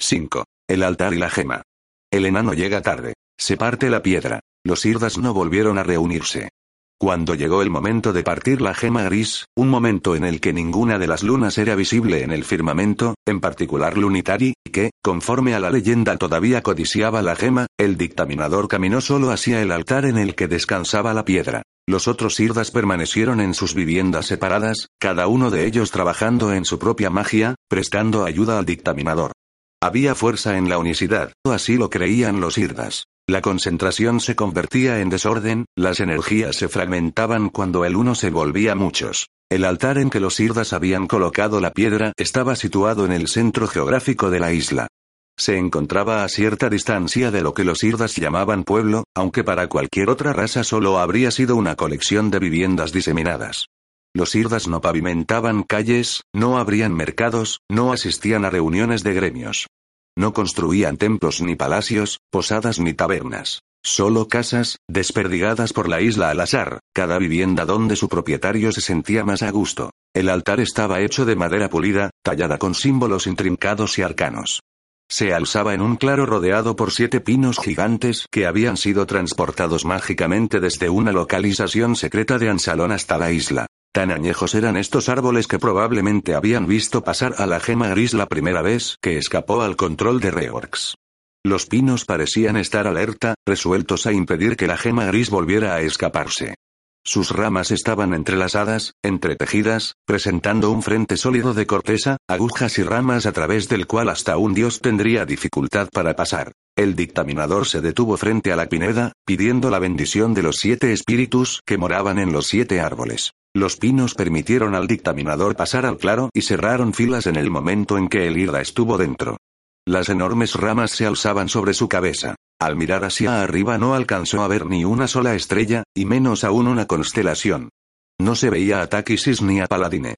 5. El altar y la gema. El enano llega tarde. Se parte la piedra. Los irdas no volvieron a reunirse. Cuando llegó el momento de partir la gema gris, un momento en el que ninguna de las lunas era visible en el firmamento, en particular Lunitari, que, conforme a la leyenda todavía codiciaba la gema, el dictaminador caminó solo hacia el altar en el que descansaba la piedra. Los otros irdas permanecieron en sus viviendas separadas, cada uno de ellos trabajando en su propia magia, prestando ayuda al dictaminador. Había fuerza en la unicidad, así lo creían los irdas. La concentración se convertía en desorden, las energías se fragmentaban cuando el uno se volvía muchos. El altar en que los irdas habían colocado la piedra estaba situado en el centro geográfico de la isla. Se encontraba a cierta distancia de lo que los irdas llamaban pueblo, aunque para cualquier otra raza solo habría sido una colección de viviendas diseminadas. Los irdas no pavimentaban calles, no abrían mercados, no asistían a reuniones de gremios. No construían templos ni palacios, posadas ni tabernas. Solo casas, desperdigadas por la isla al azar, cada vivienda donde su propietario se sentía más a gusto. El altar estaba hecho de madera pulida, tallada con símbolos intrincados y arcanos. Se alzaba en un claro rodeado por siete pinos gigantes que habían sido transportados mágicamente desde una localización secreta de Ansalón hasta la isla. Tan añejos eran estos árboles que probablemente habían visto pasar a la gema gris la primera vez que escapó al control de Reorx. Los pinos parecían estar alerta, resueltos a impedir que la gema gris volviera a escaparse. Sus ramas estaban entrelazadas, entretejidas, presentando un frente sólido de corteza, agujas y ramas a través del cual hasta un dios tendría dificultad para pasar. El dictaminador se detuvo frente a la pineda, pidiendo la bendición de los siete espíritus que moraban en los siete árboles. Los pinos permitieron al dictaminador pasar al claro y cerraron filas en el momento en que el Irda estuvo dentro. Las enormes ramas se alzaban sobre su cabeza. Al mirar hacia arriba no alcanzó a ver ni una sola estrella, y menos aún una constelación. No se veía a Takisis ni a Paladine.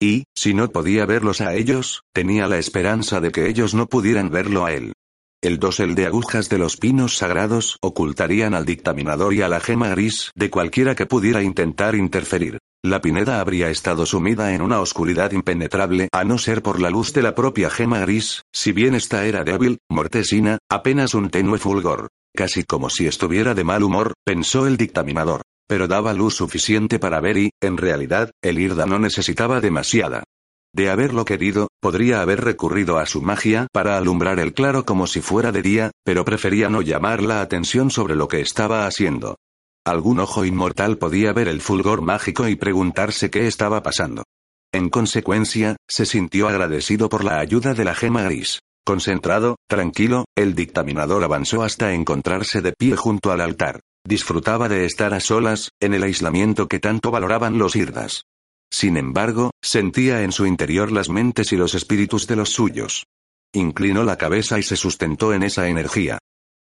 Y, si no podía verlos a ellos, tenía la esperanza de que ellos no pudieran verlo a él. El dosel de agujas de los pinos sagrados ocultarían al dictaminador y a la gema gris de cualquiera que pudiera intentar interferir. La pineda habría estado sumida en una oscuridad impenetrable a no ser por la luz de la propia gema gris, si bien esta era débil, mortesina, apenas un tenue fulgor. Casi como si estuviera de mal humor, pensó el dictaminador. Pero daba luz suficiente para ver y, en realidad, el Irda no necesitaba demasiada. De haberlo querido, podría haber recurrido a su magia para alumbrar el claro como si fuera de día, pero prefería no llamar la atención sobre lo que estaba haciendo. Algún ojo inmortal podía ver el fulgor mágico y preguntarse qué estaba pasando. En consecuencia, se sintió agradecido por la ayuda de la gema gris. Concentrado, tranquilo, el dictaminador avanzó hasta encontrarse de pie junto al altar. Disfrutaba de estar a solas, en el aislamiento que tanto valoraban los irdas. Sin embargo, sentía en su interior las mentes y los espíritus de los suyos. Inclinó la cabeza y se sustentó en esa energía.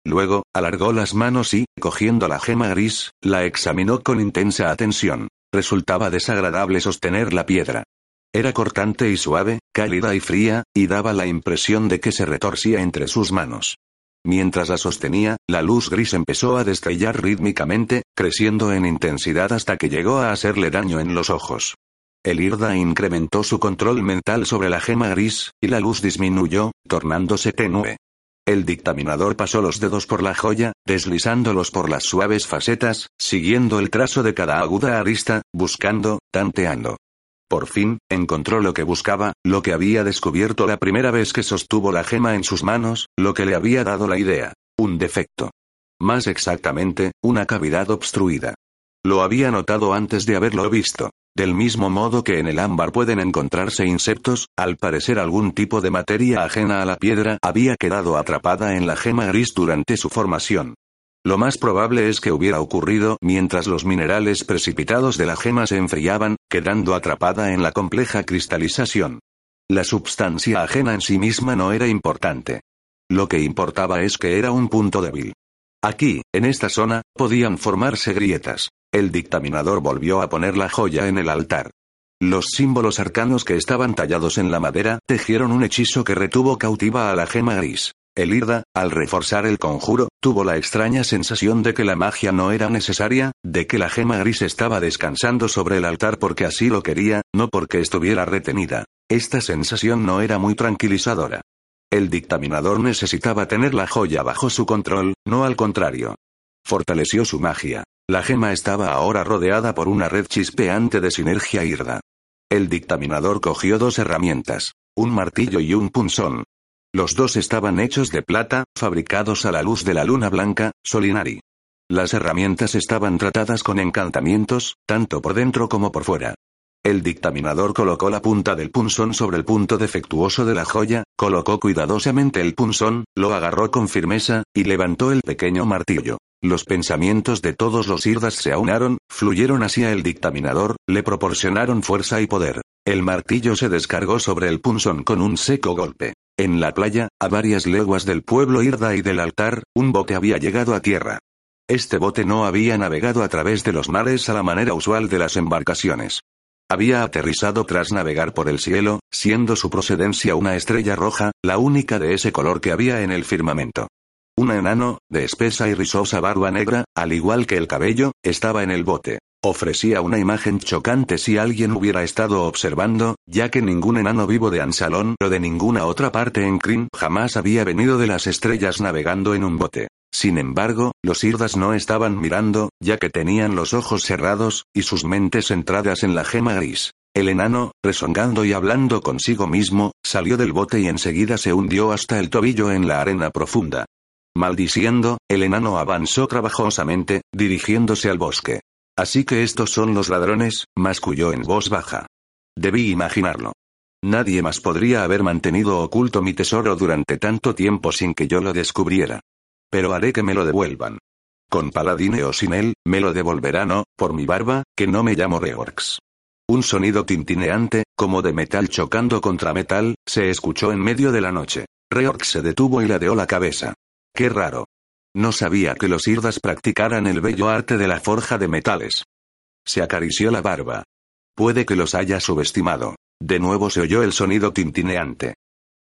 Luego, alargó las manos y, cogiendo la gema gris, la examinó con intensa atención. Resultaba desagradable sostener la piedra. Era cortante y suave, cálida y fría, y daba la impresión de que se retorcía entre sus manos. Mientras la sostenía, la luz gris empezó a destellar rítmicamente, creciendo en intensidad hasta que llegó a hacerle daño en los ojos. El Irda incrementó su control mental sobre la gema gris, y la luz disminuyó, tornándose tenue. El dictaminador pasó los dedos por la joya, deslizándolos por las suaves facetas, siguiendo el trazo de cada aguda arista, buscando, tanteando. Por fin, encontró lo que buscaba, lo que había descubierto la primera vez que sostuvo la gema en sus manos, lo que le había dado la idea. Un defecto. Más exactamente, una cavidad obstruida. Lo había notado antes de haberlo visto. Del mismo modo que en el ámbar pueden encontrarse insectos, al parecer algún tipo de materia ajena a la piedra había quedado atrapada en la gema gris durante su formación. Lo más probable es que hubiera ocurrido mientras los minerales precipitados de la gema se enfriaban, quedando atrapada en la compleja cristalización. La substancia ajena en sí misma no era importante. Lo que importaba es que era un punto débil. Aquí, en esta zona, podían formarse grietas. El dictaminador volvió a poner la joya en el altar. Los símbolos arcanos que estaban tallados en la madera tejieron un hechizo que retuvo cautiva a la gema gris. El Irda, al reforzar el conjuro, tuvo la extraña sensación de que la magia no era necesaria, de que la gema gris estaba descansando sobre el altar porque así lo quería, no porque estuviera retenida. Esta sensación no era muy tranquilizadora. El dictaminador necesitaba tener la joya bajo su control, no al contrario. Fortaleció su magia. La gema estaba ahora rodeada por una red chispeante de sinergia irda. El dictaminador cogió dos herramientas, un martillo y un punzón. Los dos estaban hechos de plata, fabricados a la luz de la luna blanca, Solinari. Las herramientas estaban tratadas con encantamientos, tanto por dentro como por fuera. El dictaminador colocó la punta del punzón sobre el punto defectuoso de la joya, colocó cuidadosamente el punzón, lo agarró con firmeza, y levantó el pequeño martillo. Los pensamientos de todos los irdas se aunaron, fluyeron hacia el dictaminador, le proporcionaron fuerza y poder. El martillo se descargó sobre el punzón con un seco golpe. En la playa, a varias leguas del pueblo irda y del altar, un bote había llegado a tierra. Este bote no había navegado a través de los mares a la manera usual de las embarcaciones. Había aterrizado tras navegar por el cielo, siendo su procedencia una estrella roja, la única de ese color que había en el firmamento. Un enano, de espesa y rizosa barba negra, al igual que el cabello, estaba en el bote. Ofrecía una imagen chocante si alguien hubiera estado observando, ya que ningún enano vivo de Ansalón o de ninguna otra parte en Kryn jamás había venido de las estrellas navegando en un bote. Sin embargo, los irdas no estaban mirando, ya que tenían los ojos cerrados, y sus mentes centradas en la gema gris. El enano, rezongando y hablando consigo mismo, salió del bote y enseguida se hundió hasta el tobillo en la arena profunda. Maldiciendo, el enano avanzó trabajosamente, dirigiéndose al bosque. Así que estos son los ladrones, masculló en voz baja. Debí imaginarlo. Nadie más podría haber mantenido oculto mi tesoro durante tanto tiempo sin que yo lo descubriera. Pero haré que me lo devuelvan. Con Paladine o sin él, me lo devolverán o, por mi barba, que no me llamo Reorx. Un sonido tintineante, como de metal chocando contra metal, se escuchó en medio de la noche. Reorx se detuvo y ladeó la cabeza. Qué raro. No sabía que los irdas practicaran el bello arte de la forja de metales. Se acarició la barba. Puede que los haya subestimado. De nuevo se oyó el sonido tintineante.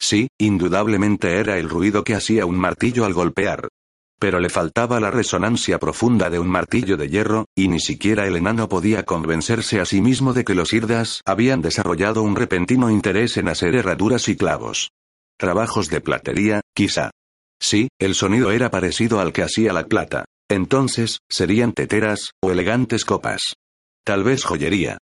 Sí, indudablemente era el ruido que hacía un martillo al golpear. Pero le faltaba la resonancia profunda de un martillo de hierro, y ni siquiera el enano podía convencerse a sí mismo de que los irdas habían desarrollado un repentino interés en hacer herraduras y clavos. Trabajos de platería, quizá. Sí, el sonido era parecido al que hacía la plata. Entonces, serían teteras, o elegantes copas. Tal vez joyería.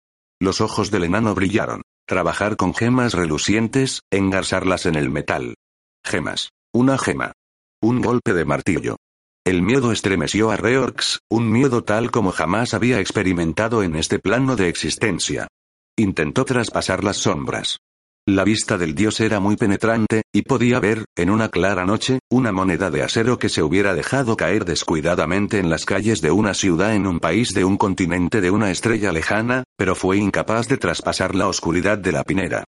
Los ojos del enano brillaron. Trabajar con gemas relucientes, engarzarlas en el metal. Gemas. Una gema. Un golpe de martillo. El miedo estremeció a Reorx, un miedo tal como jamás había experimentado en este plano de existencia. Intentó traspasar las sombras. La vista del dios era muy penetrante, y podía ver, en una clara noche, una moneda de acero que se hubiera dejado caer descuidadamente en las calles de una ciudad en un país de un continente de una estrella lejana, pero fue incapaz de traspasar la oscuridad de la pinera.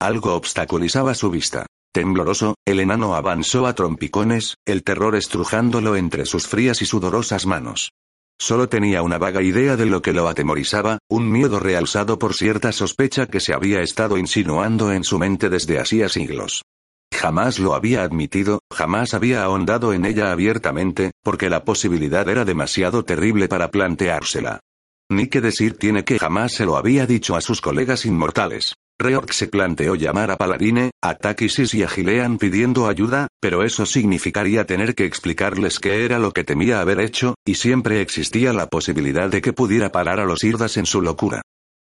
Algo obstaculizaba su vista. Tembloroso, el enano avanzó a trompicones, el terror estrujándolo entre sus frías y sudorosas manos. Solo tenía una vaga idea de lo que lo atemorizaba, un miedo realzado por cierta sospecha que se había estado insinuando en su mente desde hacía siglos. Jamás lo había admitido, jamás había ahondado en ella abiertamente, porque la posibilidad era demasiado terrible para planteársela. Ni que decir tiene que jamás se lo había dicho a sus colegas inmortales. Reork se planteó llamar a Paladine, a Takisis y a Gilean pidiendo ayuda, pero eso significaría tener que explicarles qué era lo que temía haber hecho, y siempre existía la posibilidad de que pudiera parar a los Irdas en su locura.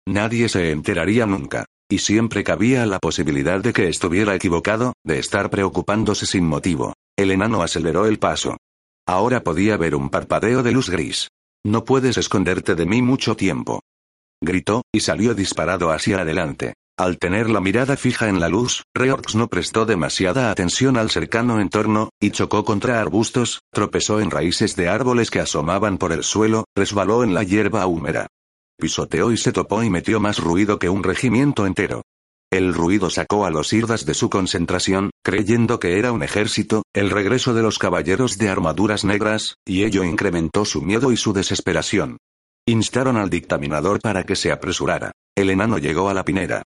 Nadie se enteraría nunca. Y siempre cabía la posibilidad de que estuviera equivocado, de estar preocupándose sin motivo. El enano aceleró el paso. Ahora podía ver un parpadeo de luz gris. No puedes esconderte de mí mucho tiempo. Gritó, y salió disparado hacia adelante. Al tener la mirada fija en la luz, Reorx no prestó demasiada atención al cercano entorno, y chocó contra arbustos, tropezó en raíces de árboles que asomaban por el suelo, resbaló en la hierba húmeda. Pisoteó y se topó y metió más ruido que un regimiento entero. El ruido sacó a los Irdas de su concentración, creyendo que era un ejército, el regreso de los caballeros de armaduras negras, y ello incrementó su miedo y su desesperación. Instaron al dictaminador para que se apresurara. El enano llegó a la pinera.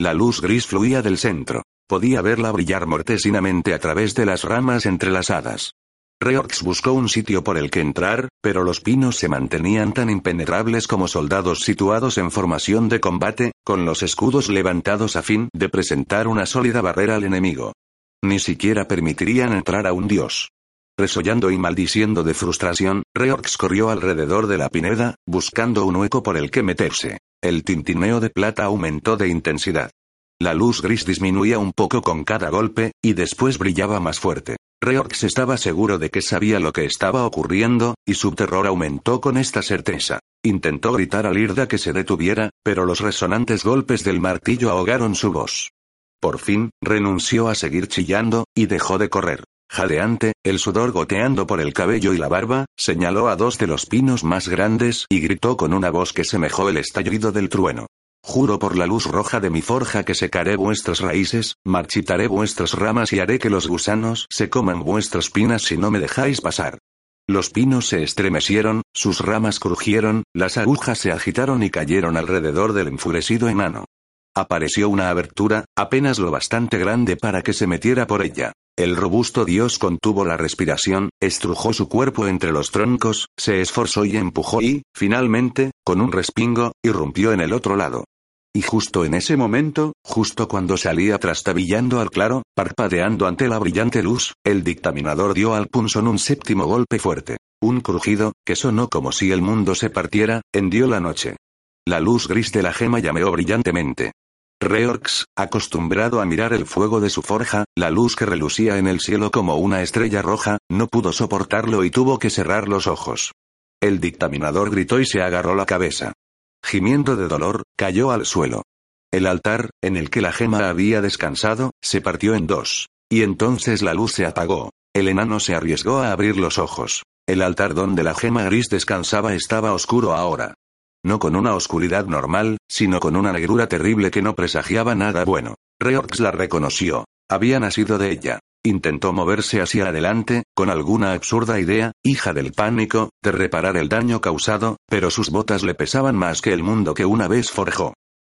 La luz gris fluía del centro. Podía verla brillar mortesinamente a través de las ramas entrelazadas. Reorx buscó un sitio por el que entrar, pero los pinos se mantenían tan impenetrables como soldados situados en formación de combate, con los escudos levantados a fin de presentar una sólida barrera al enemigo. Ni siquiera permitirían entrar a un dios. Resollando y maldiciendo de frustración, Reorx corrió alrededor de la pineda, buscando un hueco por el que meterse. El tintineo de plata aumentó de intensidad. La luz gris disminuía un poco con cada golpe, y después brillaba más fuerte. Reorx estaba seguro de que sabía lo que estaba ocurriendo, y su terror aumentó con esta certeza. Intentó gritar a Lirda que se detuviera, pero los resonantes golpes del martillo ahogaron su voz. Por fin, renunció a seguir chillando, y dejó de correr. Jadeante, el sudor goteando por el cabello y la barba, señaló a dos de los pinos más grandes y gritó con una voz que semejó el estallido del trueno. Juro por la luz roja de mi forja que secaré vuestras raíces, marchitaré vuestras ramas y haré que los gusanos se coman vuestras pinas si no me dejáis pasar. Los pinos se estremecieron, sus ramas crujieron, las agujas se agitaron y cayeron alrededor del enfurecido enano. Apareció una abertura, apenas lo bastante grande para que se metiera por ella. El robusto dios contuvo la respiración, estrujó su cuerpo entre los troncos, se esforzó y empujó y, finalmente, con un respingo, irrumpió en el otro lado. Y justo en ese momento, justo cuando salía trastabillando al claro, parpadeando ante la brillante luz, el dictaminador dio al punzón un séptimo golpe fuerte. Un crujido, que sonó como si el mundo se partiera, hendió la noche. La luz gris de la gema llameó brillantemente. Reorx, acostumbrado a mirar el fuego de su forja, la luz que relucía en el cielo como una estrella roja, no pudo soportarlo y tuvo que cerrar los ojos. El dictaminador gritó y se agarró la cabeza. Gimiendo de dolor, cayó al suelo. El altar, en el que la gema había descansado, se partió en dos. Y entonces la luz se apagó. El enano se arriesgó a abrir los ojos. El altar donde la gema gris descansaba estaba oscuro ahora. No con una oscuridad normal, sino con una negrura terrible que no presagiaba nada bueno. Reorx la reconoció. Había nacido de ella. Intentó moverse hacia adelante, con alguna absurda idea, hija del pánico, de reparar el daño causado, pero sus botas le pesaban más que el mundo que una vez forjó.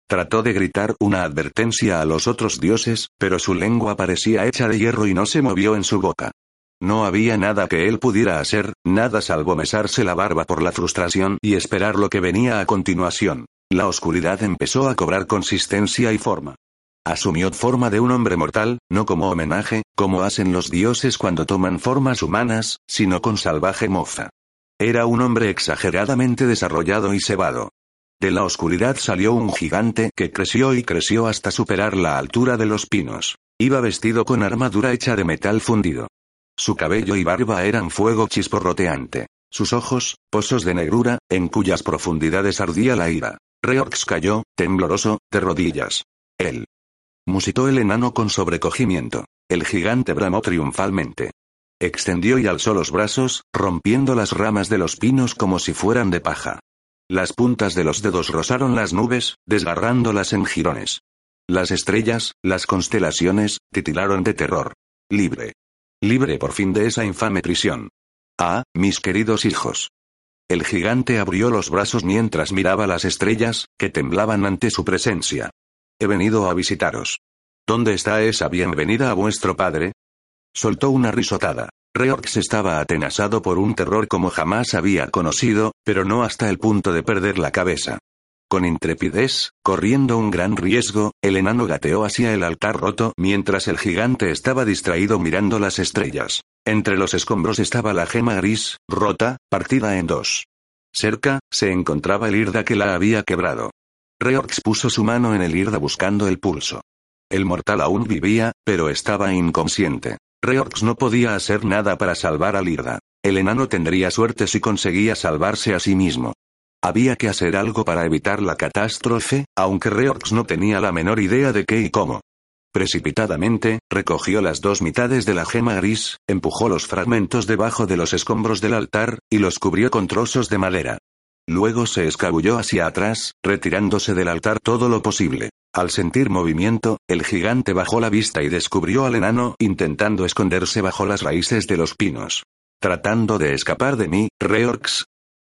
Trató de gritar una advertencia a los otros dioses, pero su lengua parecía hecha de hierro y no se movió en su boca. No había nada que él pudiera hacer, nada salvo mesarse la barba por la frustración y esperar lo que venía a continuación. La oscuridad empezó a cobrar consistencia y forma. Asumió forma de un hombre mortal, no como homenaje, como hacen los dioses cuando toman formas humanas, sino con salvaje moza. Era un hombre exageradamente desarrollado y cebado. De la oscuridad salió un gigante que creció y creció hasta superar la altura de los pinos. Iba vestido con armadura hecha de metal fundido. Su cabello y barba eran fuego chisporroteante. Sus ojos, pozos de negrura, en cuyas profundidades ardía la ira. Reorx cayó, tembloroso, de rodillas. Él musitó el enano con sobrecogimiento. El gigante bramó triunfalmente. Extendió y alzó los brazos, rompiendo las ramas de los pinos como si fueran de paja. Las puntas de los dedos rozaron las nubes, desgarrándolas en jirones. Las estrellas, las constelaciones, titilaron de terror. Libre. Libre por fin de esa infame prisión. Ah, mis queridos hijos. El gigante abrió los brazos mientras miraba las estrellas, que temblaban ante su presencia. He venido a visitaros. ¿Dónde está esa bienvenida a vuestro padre? Soltó una risotada. Reorx estaba atenazado por un terror como jamás había conocido, pero no hasta el punto de perder la cabeza. Con intrepidez, corriendo un gran riesgo, el enano gateó hacia el altar roto mientras el gigante estaba distraído mirando las estrellas. Entre los escombros estaba la gema gris, rota, partida en dos. Cerca, se encontraba el irda que la había quebrado. Reorx puso su mano en el Irda buscando el pulso. El mortal aún vivía, pero estaba inconsciente. Reorx no podía hacer nada para salvar al Irda. El enano tendría suerte si conseguía salvarse a sí mismo. Había que hacer algo para evitar la catástrofe, aunque Reorx no tenía la menor idea de qué y cómo. Precipitadamente, recogió las dos mitades de la gema gris, empujó los fragmentos debajo de los escombros del altar, y los cubrió con trozos de madera. Luego se escabulló hacia atrás, retirándose del altar todo lo posible. Al sentir movimiento, el gigante bajó la vista y descubrió al enano intentando esconderse bajo las raíces de los pinos. Tratando de escapar de mí, Reorx.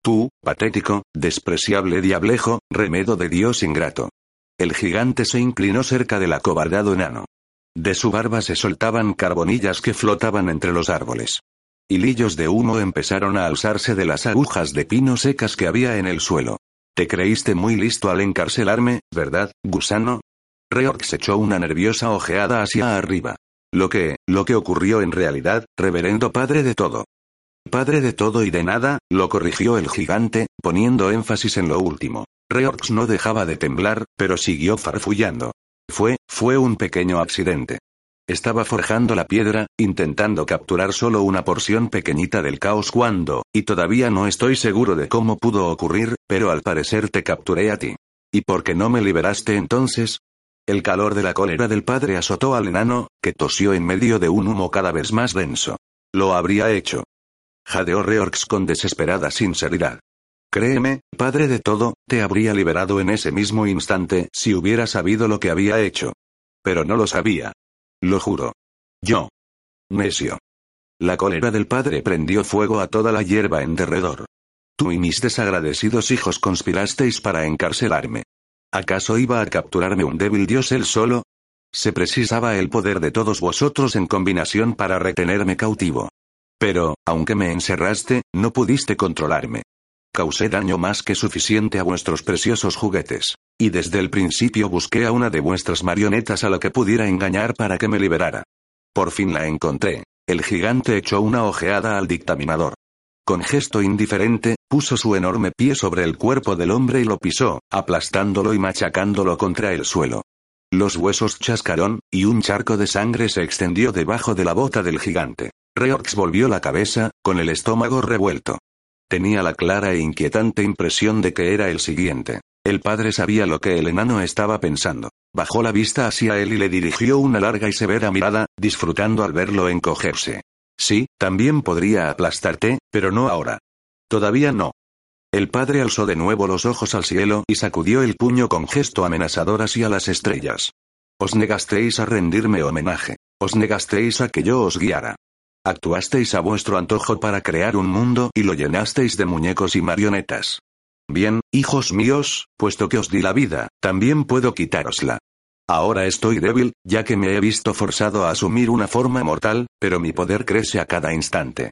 Tú, patético, despreciable diablejo, remedo de Dios ingrato. El gigante se inclinó cerca del acobardado enano. De su barba se soltaban carbonillas que flotaban entre los árboles. Hilillos de humo empezaron a alzarse de las agujas de pino secas que había en el suelo. Te creíste muy listo al encarcelarme, ¿verdad, gusano? Reorx echó una nerviosa ojeada hacia arriba. Lo que, lo que ocurrió en realidad, reverendo padre de todo. Padre de todo y de nada, lo corrigió el gigante, poniendo énfasis en lo último. Reorx no dejaba de temblar, pero siguió farfullando. Fue, fue un pequeño accidente. Estaba forjando la piedra, intentando capturar solo una porción pequeñita del caos cuando, y todavía no estoy seguro de cómo pudo ocurrir, pero al parecer te capturé a ti. ¿Y por qué no me liberaste entonces? El calor de la cólera del padre azotó al enano, que tosió en medio de un humo cada vez más denso. Lo habría hecho. Jadeó Reorx con desesperada sinceridad. Créeme, padre de todo, te habría liberado en ese mismo instante si hubiera sabido lo que había hecho. Pero no lo sabía. Lo juro. Yo. Necio. La cólera del padre prendió fuego a toda la hierba en derredor. Tú y mis desagradecidos hijos conspirasteis para encarcelarme. ¿Acaso iba a capturarme un débil dios él solo? Se precisaba el poder de todos vosotros en combinación para retenerme cautivo. Pero, aunque me encerraste, no pudiste controlarme. Causé daño más que suficiente a vuestros preciosos juguetes. Y desde el principio busqué a una de vuestras marionetas a la que pudiera engañar para que me liberara. Por fin la encontré. El gigante echó una ojeada al dictaminador. Con gesto indiferente, puso su enorme pie sobre el cuerpo del hombre y lo pisó, aplastándolo y machacándolo contra el suelo. Los huesos chascaron, y un charco de sangre se extendió debajo de la bota del gigante. Reorx volvió la cabeza, con el estómago revuelto. Tenía la clara e inquietante impresión de que era el siguiente. El padre sabía lo que el enano estaba pensando. Bajó la vista hacia él y le dirigió una larga y severa mirada, disfrutando al verlo encogerse. Sí, también podría aplastarte, pero no ahora. Todavía no. El padre alzó de nuevo los ojos al cielo y sacudió el puño con gesto amenazador hacia las estrellas. Os negasteis a rendirme homenaje. Os negasteis a que yo os guiara. Actuasteis a vuestro antojo para crear un mundo y lo llenasteis de muñecos y marionetas. Bien, hijos míos, puesto que os di la vida, también puedo quitárosla. Ahora estoy débil, ya que me he visto forzado a asumir una forma mortal, pero mi poder crece a cada instante.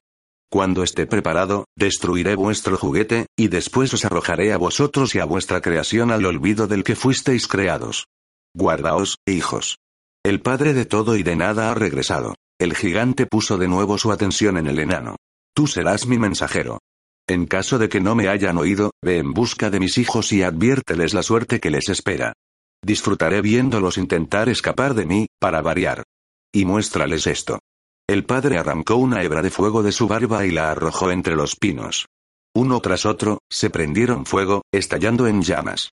Cuando esté preparado, destruiré vuestro juguete, y después os arrojaré a vosotros y a vuestra creación al olvido del que fuisteis creados. Guardaos, hijos. El Padre de todo y de nada ha regresado. El gigante puso de nuevo su atención en el enano. Tú serás mi mensajero. En caso de que no me hayan oído, ve en busca de mis hijos y adviérteles la suerte que les espera. Disfrutaré viéndolos intentar escapar de mí, para variar. Y muéstrales esto. El padre arrancó una hebra de fuego de su barba y la arrojó entre los pinos. Uno tras otro, se prendieron fuego, estallando en llamas.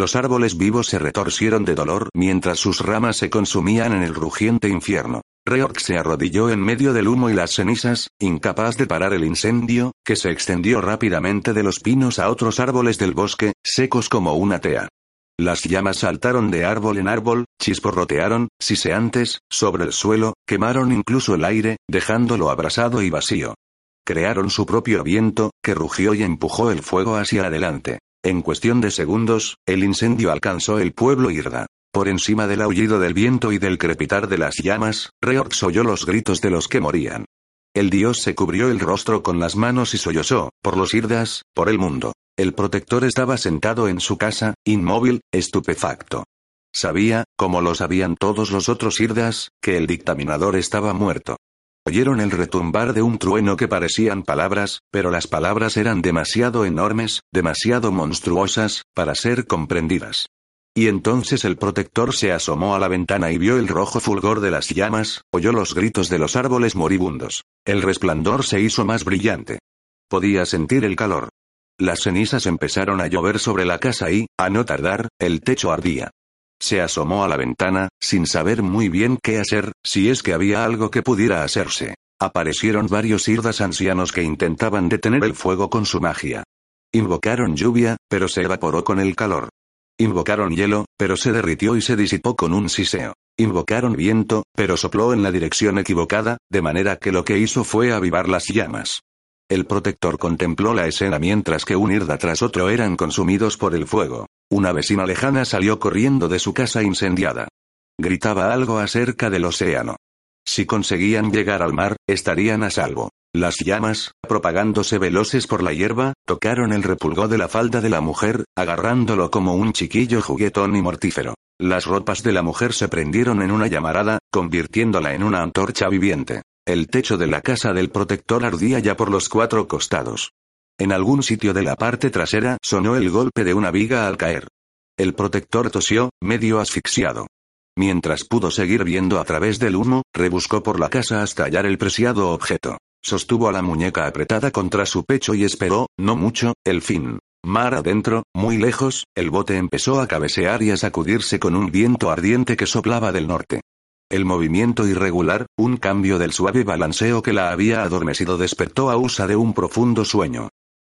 Los árboles vivos se retorcieron de dolor mientras sus ramas se consumían en el rugiente infierno. Reorx se arrodilló en medio del humo y las cenizas, incapaz de parar el incendio, que se extendió rápidamente de los pinos a otros árboles del bosque, secos como una tea. Las llamas saltaron de árbol en árbol, chisporrotearon, siseantes, sobre el suelo, quemaron incluso el aire, dejándolo abrasado y vacío. Crearon su propio viento, que rugió y empujó el fuego hacia adelante. En cuestión de segundos, el incendio alcanzó el pueblo Irda. Por encima del aullido del viento y del crepitar de las llamas, Reorx oyó los gritos de los que morían. El dios se cubrió el rostro con las manos y sollozó, por los Irdas, por el mundo. El protector estaba sentado en su casa, inmóvil, estupefacto. Sabía, como lo sabían todos los otros Irdas, que el dictaminador estaba muerto. Oyeron el retumbar de un trueno que parecían palabras, pero las palabras eran demasiado enormes, demasiado monstruosas, para ser comprendidas. Y entonces el protector se asomó a la ventana y vio el rojo fulgor de las llamas, oyó los gritos de los árboles moribundos. El resplandor se hizo más brillante. Podía sentir el calor. Las cenizas empezaron a llover sobre la casa y, a no tardar, el techo ardía. Se asomó a la ventana, sin saber muy bien qué hacer, si es que había algo que pudiera hacerse. Aparecieron varios irdas ancianos que intentaban detener el fuego con su magia. Invocaron lluvia, pero se evaporó con el calor. Invocaron hielo, pero se derritió y se disipó con un siseo. Invocaron viento, pero sopló en la dirección equivocada, de manera que lo que hizo fue avivar las llamas. El protector contempló la escena mientras que un irda tras otro eran consumidos por el fuego. Una vecina lejana salió corriendo de su casa incendiada. Gritaba algo acerca del océano. Si conseguían llegar al mar, estarían a salvo. Las llamas, propagándose veloces por la hierba, tocaron el repulgó de la falda de la mujer, agarrándolo como un chiquillo juguetón y mortífero. Las ropas de la mujer se prendieron en una llamarada, convirtiéndola en una antorcha viviente. El techo de la casa del protector ardía ya por los cuatro costados. En algún sitio de la parte trasera sonó el golpe de una viga al caer. El protector tosió, medio asfixiado. Mientras pudo seguir viendo a través del humo, rebuscó por la casa hasta hallar el preciado objeto. Sostuvo a la muñeca apretada contra su pecho y esperó, no mucho, el fin. Mar adentro, muy lejos, el bote empezó a cabecear y a sacudirse con un viento ardiente que soplaba del norte. El movimiento irregular, un cambio del suave balanceo que la había adormecido despertó a Usa de un profundo sueño.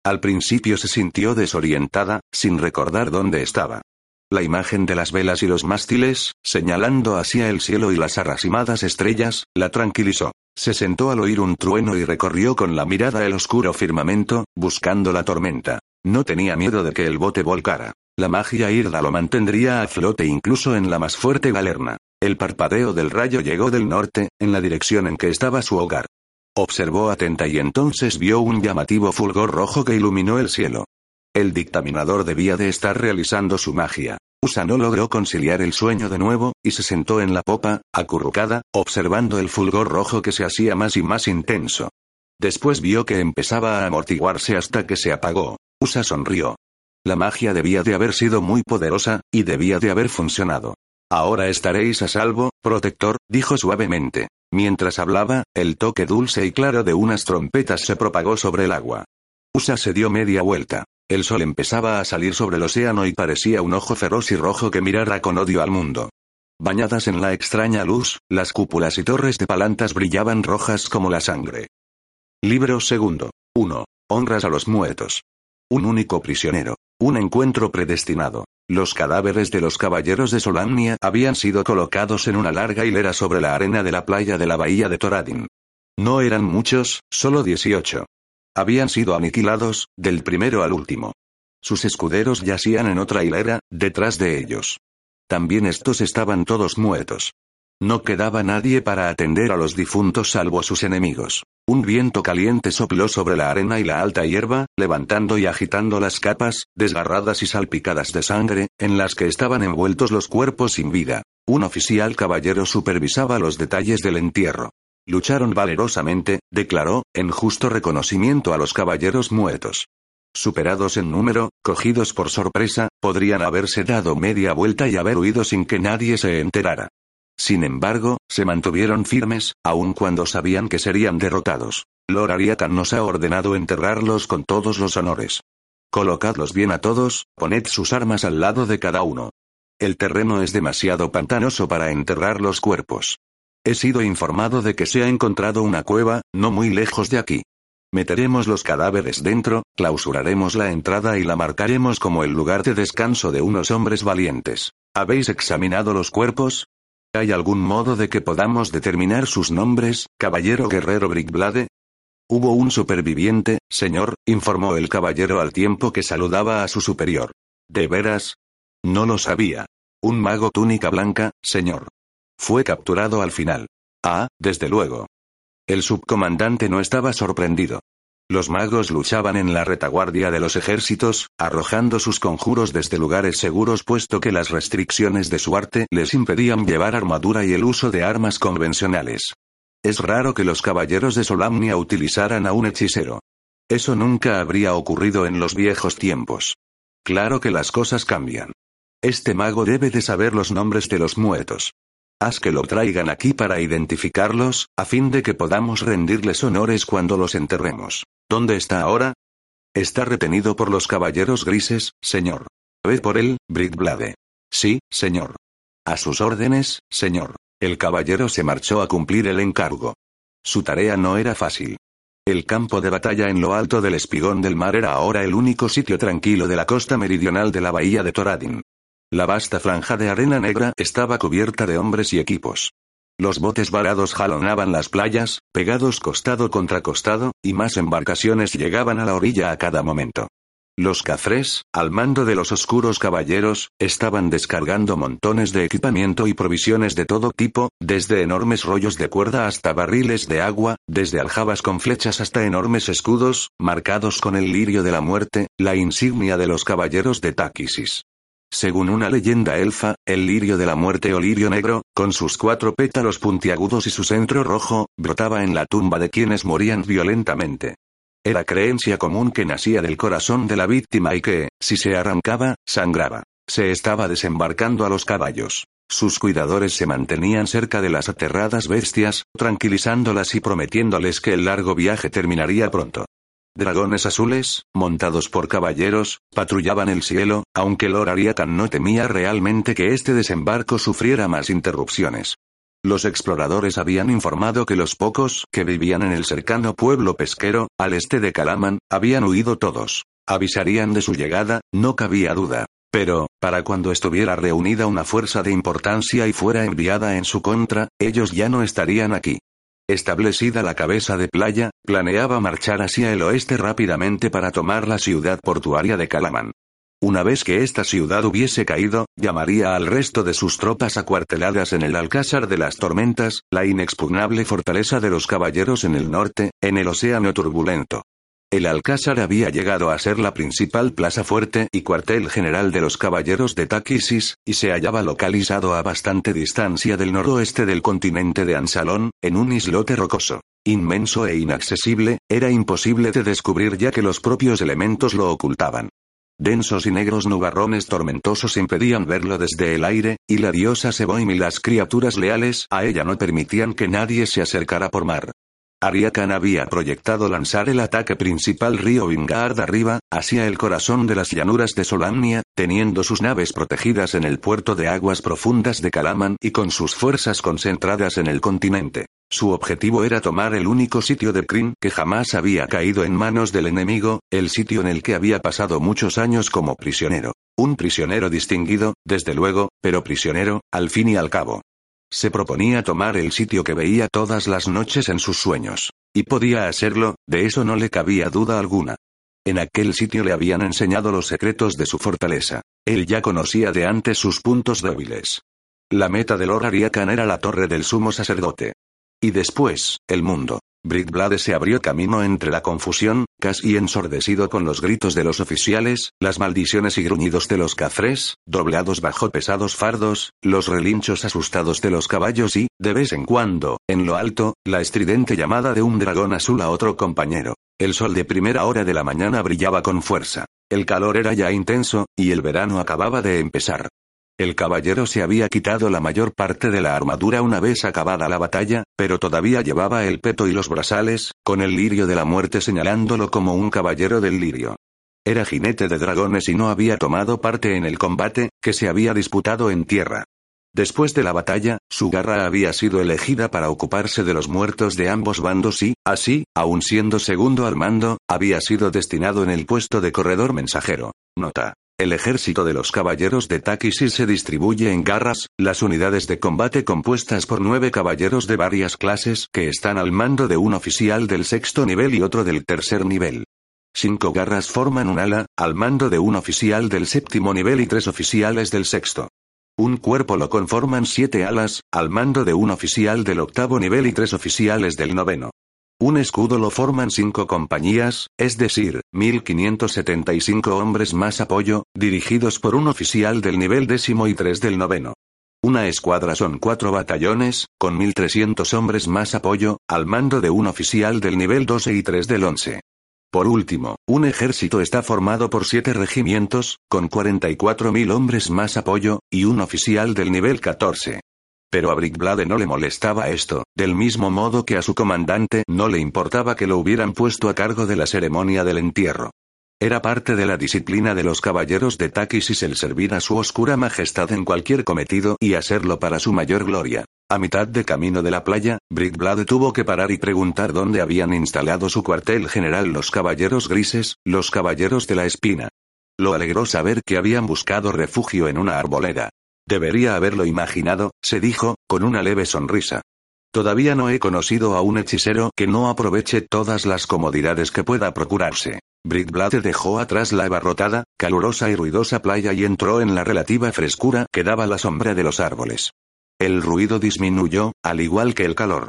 Al principio se sintió desorientada, sin recordar dónde estaba. La imagen de las velas y los mástiles, señalando hacia el cielo y las arracimadas estrellas, la tranquilizó. Se sentó al oír un trueno y recorrió con la mirada el oscuro firmamento, buscando la tormenta. No tenía miedo de que el bote volcara. La magia Irda lo mantendría a flote incluso en la más fuerte galerna. El parpadeo del rayo llegó del norte, en la dirección en que estaba su hogar. Observó atenta y entonces vio un llamativo fulgor rojo que iluminó el cielo. El dictaminador debía de estar realizando su magia. Usa no logró conciliar el sueño de nuevo, y se sentó en la popa, acurrucada, observando el fulgor rojo que se hacía más y más intenso. Después vio que empezaba a amortiguarse hasta que se apagó. Usa sonrió. La magia debía de haber sido muy poderosa, y debía de haber funcionado. Ahora estaréis a salvo, protector, dijo suavemente. Mientras hablaba, el toque dulce y claro de unas trompetas se propagó sobre el agua. Usa se dio media vuelta. El sol empezaba a salir sobre el océano y parecía un ojo feroz y rojo que mirara con odio al mundo. Bañadas en la extraña luz, las cúpulas y torres de palantas brillaban rojas como la sangre. Libro segundo. 1. Honras a los muertos. Un único prisionero. Un encuentro predestinado. Los cadáveres de los caballeros de Solamnia habían sido colocados en una larga hilera sobre la arena de la playa de la bahía de Toradin. No eran muchos, solo 18. Habían sido aniquilados, del primero al último. Sus escuderos yacían en otra hilera, detrás de ellos. También estos estaban todos muertos. No quedaba nadie para atender a los difuntos salvo sus enemigos. Un viento caliente sopló sobre la arena y la alta hierba, levantando y agitando las capas, desgarradas y salpicadas de sangre, en las que estaban envueltos los cuerpos sin vida. Un oficial caballero supervisaba los detalles del entierro. Lucharon valerosamente, declaró, en justo reconocimiento a los caballeros muertos. Superados en número, cogidos por sorpresa, podrían haberse dado media vuelta y haber huido sin que nadie se enterara. Sin embargo, se mantuvieron firmes, aun cuando sabían que serían derrotados. Lord Ariatan nos ha ordenado enterrarlos con todos los honores. Colocadlos bien a todos, poned sus armas al lado de cada uno. El terreno es demasiado pantanoso para enterrar los cuerpos. He sido informado de que se ha encontrado una cueva, no muy lejos de aquí. Meteremos los cadáveres dentro, clausuraremos la entrada y la marcaremos como el lugar de descanso de unos hombres valientes. ¿Habéis examinado los cuerpos? ¿Hay algún modo de que podamos determinar sus nombres, caballero guerrero Brickblade? Hubo un superviviente, señor, informó el caballero al tiempo que saludaba a su superior. ¿De veras? No lo sabía. Un mago túnica blanca, señor. Fue capturado al final. Ah, desde luego. El subcomandante no estaba sorprendido. Los magos luchaban en la retaguardia de los ejércitos, arrojando sus conjuros desde lugares seguros puesto que las restricciones de su arte les impedían llevar armadura y el uso de armas convencionales. Es raro que los caballeros de Solamnia utilizaran a un hechicero. Eso nunca habría ocurrido en los viejos tiempos. Claro que las cosas cambian. Este mago debe de saber los nombres de los muertos. Haz que lo traigan aquí para identificarlos, a fin de que podamos rendirles honores cuando los enterremos. ¿Dónde está ahora? Está retenido por los caballeros grises, señor. Ved por él, Blade. Sí, señor. A sus órdenes, señor. El caballero se marchó a cumplir el encargo. Su tarea no era fácil. El campo de batalla en lo alto del espigón del mar era ahora el único sitio tranquilo de la costa meridional de la bahía de Toradin. La vasta franja de arena negra estaba cubierta de hombres y equipos. Los botes varados jalonaban las playas, pegados costado contra costado, y más embarcaciones llegaban a la orilla a cada momento. Los cafres, al mando de los oscuros caballeros, estaban descargando montones de equipamiento y provisiones de todo tipo, desde enormes rollos de cuerda hasta barriles de agua, desde aljabas con flechas hasta enormes escudos, marcados con el lirio de la muerte, la insignia de los caballeros de Táquisis. Según una leyenda elfa, el lirio de la muerte o lirio negro, con sus cuatro pétalos puntiagudos y su centro rojo, brotaba en la tumba de quienes morían violentamente. Era creencia común que nacía del corazón de la víctima y que, si se arrancaba, sangraba. Se estaba desembarcando a los caballos. Sus cuidadores se mantenían cerca de las aterradas bestias, tranquilizándolas y prometiéndoles que el largo viaje terminaría pronto. Dragones azules, montados por caballeros, patrullaban el cielo, aunque Lord Ariatan no temía realmente que este desembarco sufriera más interrupciones. Los exploradores habían informado que los pocos que vivían en el cercano pueblo pesquero, al este de Calaman, habían huido todos. Avisarían de su llegada, no cabía duda. Pero, para cuando estuviera reunida una fuerza de importancia y fuera enviada en su contra, ellos ya no estarían aquí. Establecida la cabeza de playa, planeaba marchar hacia el oeste rápidamente para tomar la ciudad portuaria de Calaman. Una vez que esta ciudad hubiese caído, llamaría al resto de sus tropas acuarteladas en el Alcázar de las Tormentas, la inexpugnable fortaleza de los caballeros en el norte, en el océano turbulento. El Alcázar había llegado a ser la principal plaza fuerte y cuartel general de los caballeros de Taquisis, y se hallaba localizado a bastante distancia del noroeste del continente de Ansalón, en un islote rocoso. Inmenso e inaccesible, era imposible de descubrir ya que los propios elementos lo ocultaban. Densos y negros nubarrones tormentosos impedían verlo desde el aire, y la diosa Seboim y las criaturas leales a ella no permitían que nadie se acercara por mar. Ariakan había proyectado lanzar el ataque principal río Vingard arriba, hacia el corazón de las llanuras de Solamnia, teniendo sus naves protegidas en el puerto de aguas profundas de Kalaman y con sus fuerzas concentradas en el continente. Su objetivo era tomar el único sitio de Kryn que jamás había caído en manos del enemigo, el sitio en el que había pasado muchos años como prisionero. Un prisionero distinguido, desde luego, pero prisionero, al fin y al cabo. Se proponía tomar el sitio que veía todas las noches en sus sueños. Y podía hacerlo, de eso no le cabía duda alguna. En aquel sitio le habían enseñado los secretos de su fortaleza. Él ya conocía de antes sus puntos débiles. La meta de Lord Ariakan era la torre del sumo sacerdote. Y después, el mundo. Brickblade se abrió camino entre la confusión, casi ensordecido con los gritos de los oficiales, las maldiciones y gruñidos de los cafres, doblados bajo pesados fardos, los relinchos asustados de los caballos y, de vez en cuando, en lo alto, la estridente llamada de un dragón azul a otro compañero. El sol de primera hora de la mañana brillaba con fuerza. El calor era ya intenso, y el verano acababa de empezar. El caballero se había quitado la mayor parte de la armadura una vez acabada la batalla, pero todavía llevaba el peto y los brazales, con el lirio de la muerte señalándolo como un caballero del lirio. Era jinete de dragones y no había tomado parte en el combate, que se había disputado en tierra. Después de la batalla, su garra había sido elegida para ocuparse de los muertos de ambos bandos y, así, aun siendo segundo al mando, había sido destinado en el puesto de corredor mensajero. Nota. El ejército de los caballeros de Takishi se distribuye en garras, las unidades de combate compuestas por nueve caballeros de varias clases que están al mando de un oficial del sexto nivel y otro del tercer nivel. Cinco garras forman un ala, al mando de un oficial del séptimo nivel y tres oficiales del sexto. Un cuerpo lo conforman siete alas, al mando de un oficial del octavo nivel y tres oficiales del noveno. Un escudo lo forman cinco compañías, es decir, 1575 hombres más apoyo, dirigidos por un oficial del nivel décimo y tres del noveno. Una escuadra son cuatro batallones, con 1300 hombres más apoyo, al mando de un oficial del nivel 12 y tres del once. Por último, un ejército está formado por siete regimientos, con 44.000 hombres más apoyo, y un oficial del nivel 14. Pero a Brickblade no le molestaba esto, del mismo modo que a su comandante no le importaba que lo hubieran puesto a cargo de la ceremonia del entierro. Era parte de la disciplina de los caballeros de Takisis el servir a su oscura majestad en cualquier cometido y hacerlo para su mayor gloria. A mitad de camino de la playa, Brickblade tuvo que parar y preguntar dónde habían instalado su cuartel general los caballeros grises, los caballeros de la espina. Lo alegró saber que habían buscado refugio en una arboleda. Debería haberlo imaginado, se dijo, con una leve sonrisa. Todavía no he conocido a un hechicero que no aproveche todas las comodidades que pueda procurarse. Brickblade dejó atrás la abarrotada, calurosa y ruidosa playa y entró en la relativa frescura que daba la sombra de los árboles. El ruido disminuyó, al igual que el calor.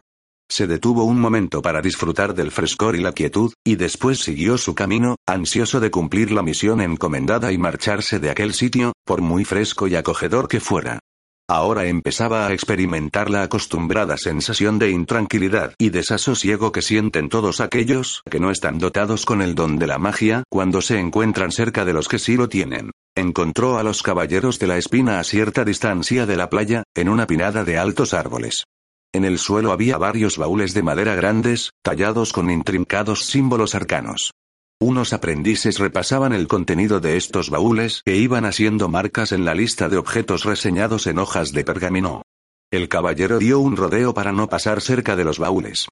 Se detuvo un momento para disfrutar del frescor y la quietud, y después siguió su camino, ansioso de cumplir la misión encomendada y marcharse de aquel sitio, por muy fresco y acogedor que fuera. Ahora empezaba a experimentar la acostumbrada sensación de intranquilidad y desasosiego que sienten todos aquellos que no están dotados con el don de la magia cuando se encuentran cerca de los que sí lo tienen. Encontró a los caballeros de la espina a cierta distancia de la playa, en una pinada de altos árboles. En el suelo había varios baúles de madera grandes, tallados con intrincados símbolos arcanos. Unos aprendices repasaban el contenido de estos baúles e iban haciendo marcas en la lista de objetos reseñados en hojas de pergamino. El caballero dio un rodeo para no pasar cerca de los baúles.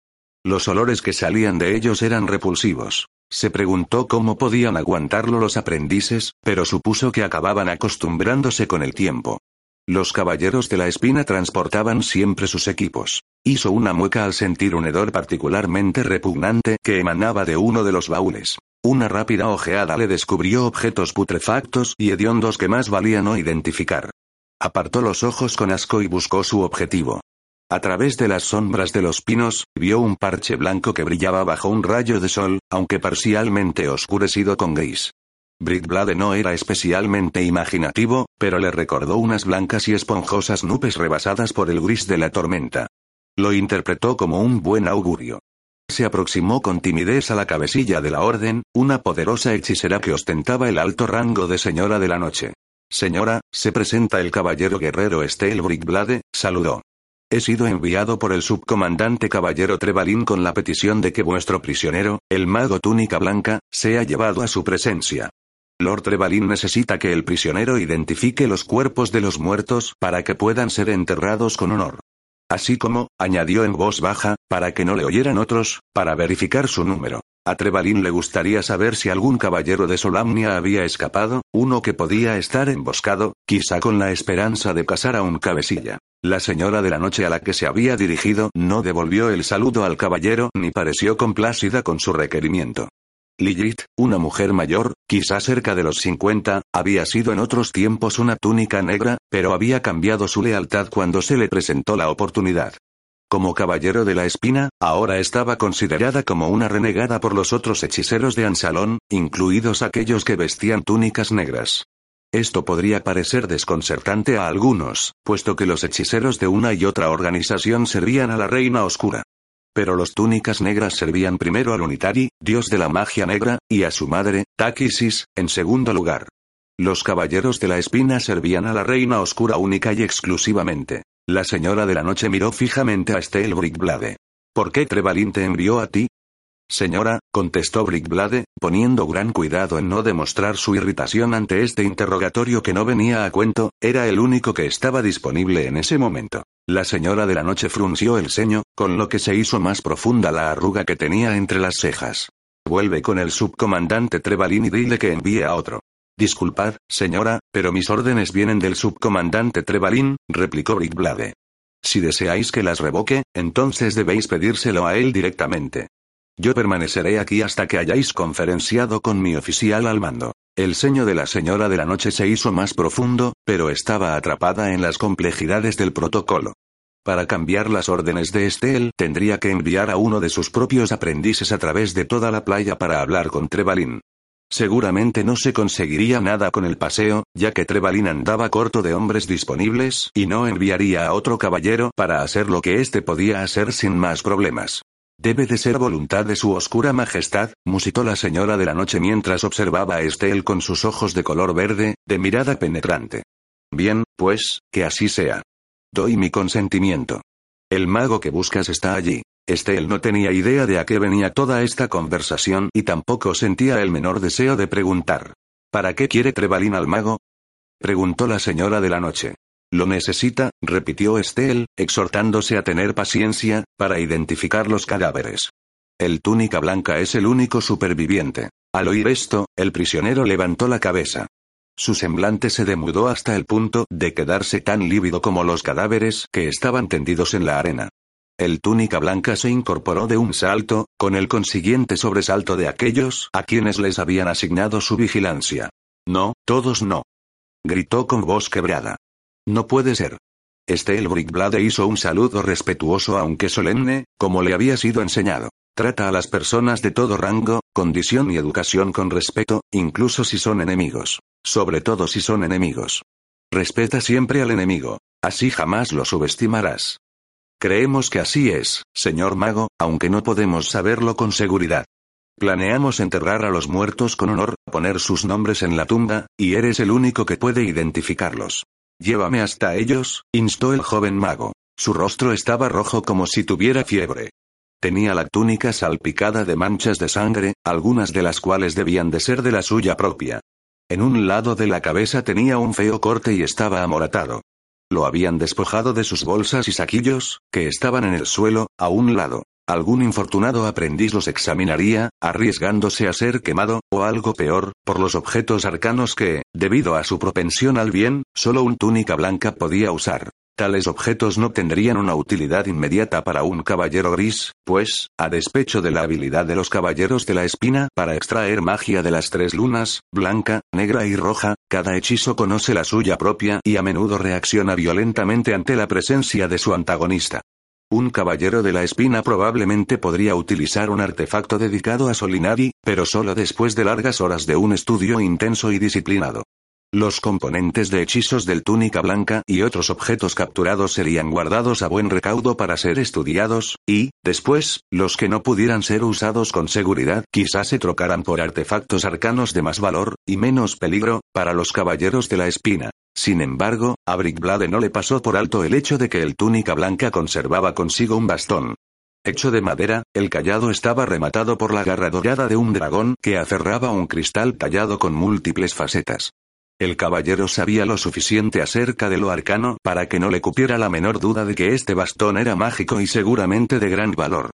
Los olores que salían de ellos eran repulsivos. Se preguntó cómo podían aguantarlo los aprendices, pero supuso que acababan acostumbrándose con el tiempo. Los caballeros de la espina transportaban siempre sus equipos. Hizo una mueca al sentir un hedor particularmente repugnante que emanaba de uno de los baúles. Una rápida ojeada le descubrió objetos putrefactos y hediondos que más valía no identificar. Apartó los ojos con asco y buscó su objetivo. A través de las sombras de los pinos, vio un parche blanco que brillaba bajo un rayo de sol, aunque parcialmente oscurecido con gris. Brickblade no era especialmente imaginativo, pero le recordó unas blancas y esponjosas nubes rebasadas por el gris de la tormenta. Lo interpretó como un buen augurio. Se aproximó con timidez a la cabecilla de la orden, una poderosa hechicera que ostentaba el alto rango de señora de la noche. Señora, se presenta el caballero guerrero Estel Brickblade, saludó. He sido enviado por el subcomandante caballero Trevalín con la petición de que vuestro prisionero, el mago túnica blanca, sea llevado a su presencia. Lord Trevalin necesita que el prisionero identifique los cuerpos de los muertos para que puedan ser enterrados con honor. Así como, añadió en voz baja, para que no le oyeran otros, para verificar su número. A Trevalin le gustaría saber si algún caballero de Solamnia había escapado, uno que podía estar emboscado, quizá con la esperanza de casar a un cabecilla. La señora de la noche a la que se había dirigido no devolvió el saludo al caballero ni pareció complacida con su requerimiento. Lilith, una mujer mayor, quizá cerca de los 50, había sido en otros tiempos una túnica negra, pero había cambiado su lealtad cuando se le presentó la oportunidad. Como caballero de la espina, ahora estaba considerada como una renegada por los otros hechiceros de Ansalón, incluidos aquellos que vestían túnicas negras. Esto podría parecer desconcertante a algunos, puesto que los hechiceros de una y otra organización servían a la reina oscura. Pero los túnicas negras servían primero al Unitari, dios de la magia negra, y a su madre, Takisis, en segundo lugar. Los caballeros de la espina servían a la reina oscura única y exclusivamente. La señora de la noche miró fijamente a Steel Brickblade. ¿Por qué Trevalin te envió a ti? Señora, contestó Brickblade, poniendo gran cuidado en no demostrar su irritación ante este interrogatorio que no venía a cuento, era el único que estaba disponible en ese momento. La señora de la noche frunció el ceño, con lo que se hizo más profunda la arruga que tenía entre las cejas. Vuelve con el subcomandante Trevalin y dile que envíe a otro. Disculpad, señora, pero mis órdenes vienen del subcomandante Trevalin, replicó Brickblade. Si deseáis que las revoque, entonces debéis pedírselo a él directamente. Yo permaneceré aquí hasta que hayáis conferenciado con mi oficial al mando. El ceño de la señora de la noche se hizo más profundo, pero estaba atrapada en las complejidades del protocolo. Para cambiar las órdenes de Estel, tendría que enviar a uno de sus propios aprendices a través de toda la playa para hablar con Trevalin. Seguramente no se conseguiría nada con el paseo, ya que Trevalin andaba corto de hombres disponibles y no enviaría a otro caballero para hacer lo que éste podía hacer sin más problemas. Debe de ser voluntad de su oscura majestad, musitó la señora de la noche mientras observaba a Estel con sus ojos de color verde, de mirada penetrante. Bien, pues, que así sea. Doy mi consentimiento. El mago que buscas está allí. Estel no tenía idea de a qué venía toda esta conversación y tampoco sentía el menor deseo de preguntar. ¿Para qué quiere Trevalin al mago? preguntó la señora de la noche. Lo necesita, repitió Estel, exhortándose a tener paciencia, para identificar los cadáveres. El túnica blanca es el único superviviente. Al oír esto, el prisionero levantó la cabeza. Su semblante se demudó hasta el punto de quedarse tan lívido como los cadáveres que estaban tendidos en la arena. El túnica blanca se incorporó de un salto, con el consiguiente sobresalto de aquellos a quienes les habían asignado su vigilancia. No, todos no. Gritó con voz quebrada. No puede ser. Este el Brickblade hizo un saludo respetuoso aunque solemne, como le había sido enseñado. Trata a las personas de todo rango, condición y educación con respeto, incluso si son enemigos. Sobre todo si son enemigos. Respeta siempre al enemigo. Así jamás lo subestimarás. Creemos que así es, señor mago, aunque no podemos saberlo con seguridad. Planeamos enterrar a los muertos con honor, poner sus nombres en la tumba, y eres el único que puede identificarlos. Llévame hasta ellos, instó el joven mago. Su rostro estaba rojo como si tuviera fiebre. Tenía la túnica salpicada de manchas de sangre, algunas de las cuales debían de ser de la suya propia. En un lado de la cabeza tenía un feo corte y estaba amoratado. Lo habían despojado de sus bolsas y saquillos, que estaban en el suelo, a un lado. Algún infortunado aprendiz los examinaría, arriesgándose a ser quemado, o algo peor, por los objetos arcanos que, debido a su propensión al bien, solo un túnica blanca podía usar. Tales objetos no tendrían una utilidad inmediata para un caballero gris, pues, a despecho de la habilidad de los caballeros de la espina para extraer magia de las tres lunas, blanca, negra y roja, cada hechizo conoce la suya propia y a menudo reacciona violentamente ante la presencia de su antagonista. Un caballero de la espina probablemente podría utilizar un artefacto dedicado a Solinari, pero solo después de largas horas de un estudio intenso y disciplinado. Los componentes de hechizos del túnica blanca y otros objetos capturados serían guardados a buen recaudo para ser estudiados, y, después, los que no pudieran ser usados con seguridad quizás se trocaran por artefactos arcanos de más valor, y menos peligro, para los caballeros de la espina. Sin embargo, a Brickblade no le pasó por alto el hecho de que el túnica blanca conservaba consigo un bastón. Hecho de madera, el callado estaba rematado por la garra dorada de un dragón que aferraba un cristal tallado con múltiples facetas. El caballero sabía lo suficiente acerca de lo arcano para que no le cupiera la menor duda de que este bastón era mágico y seguramente de gran valor.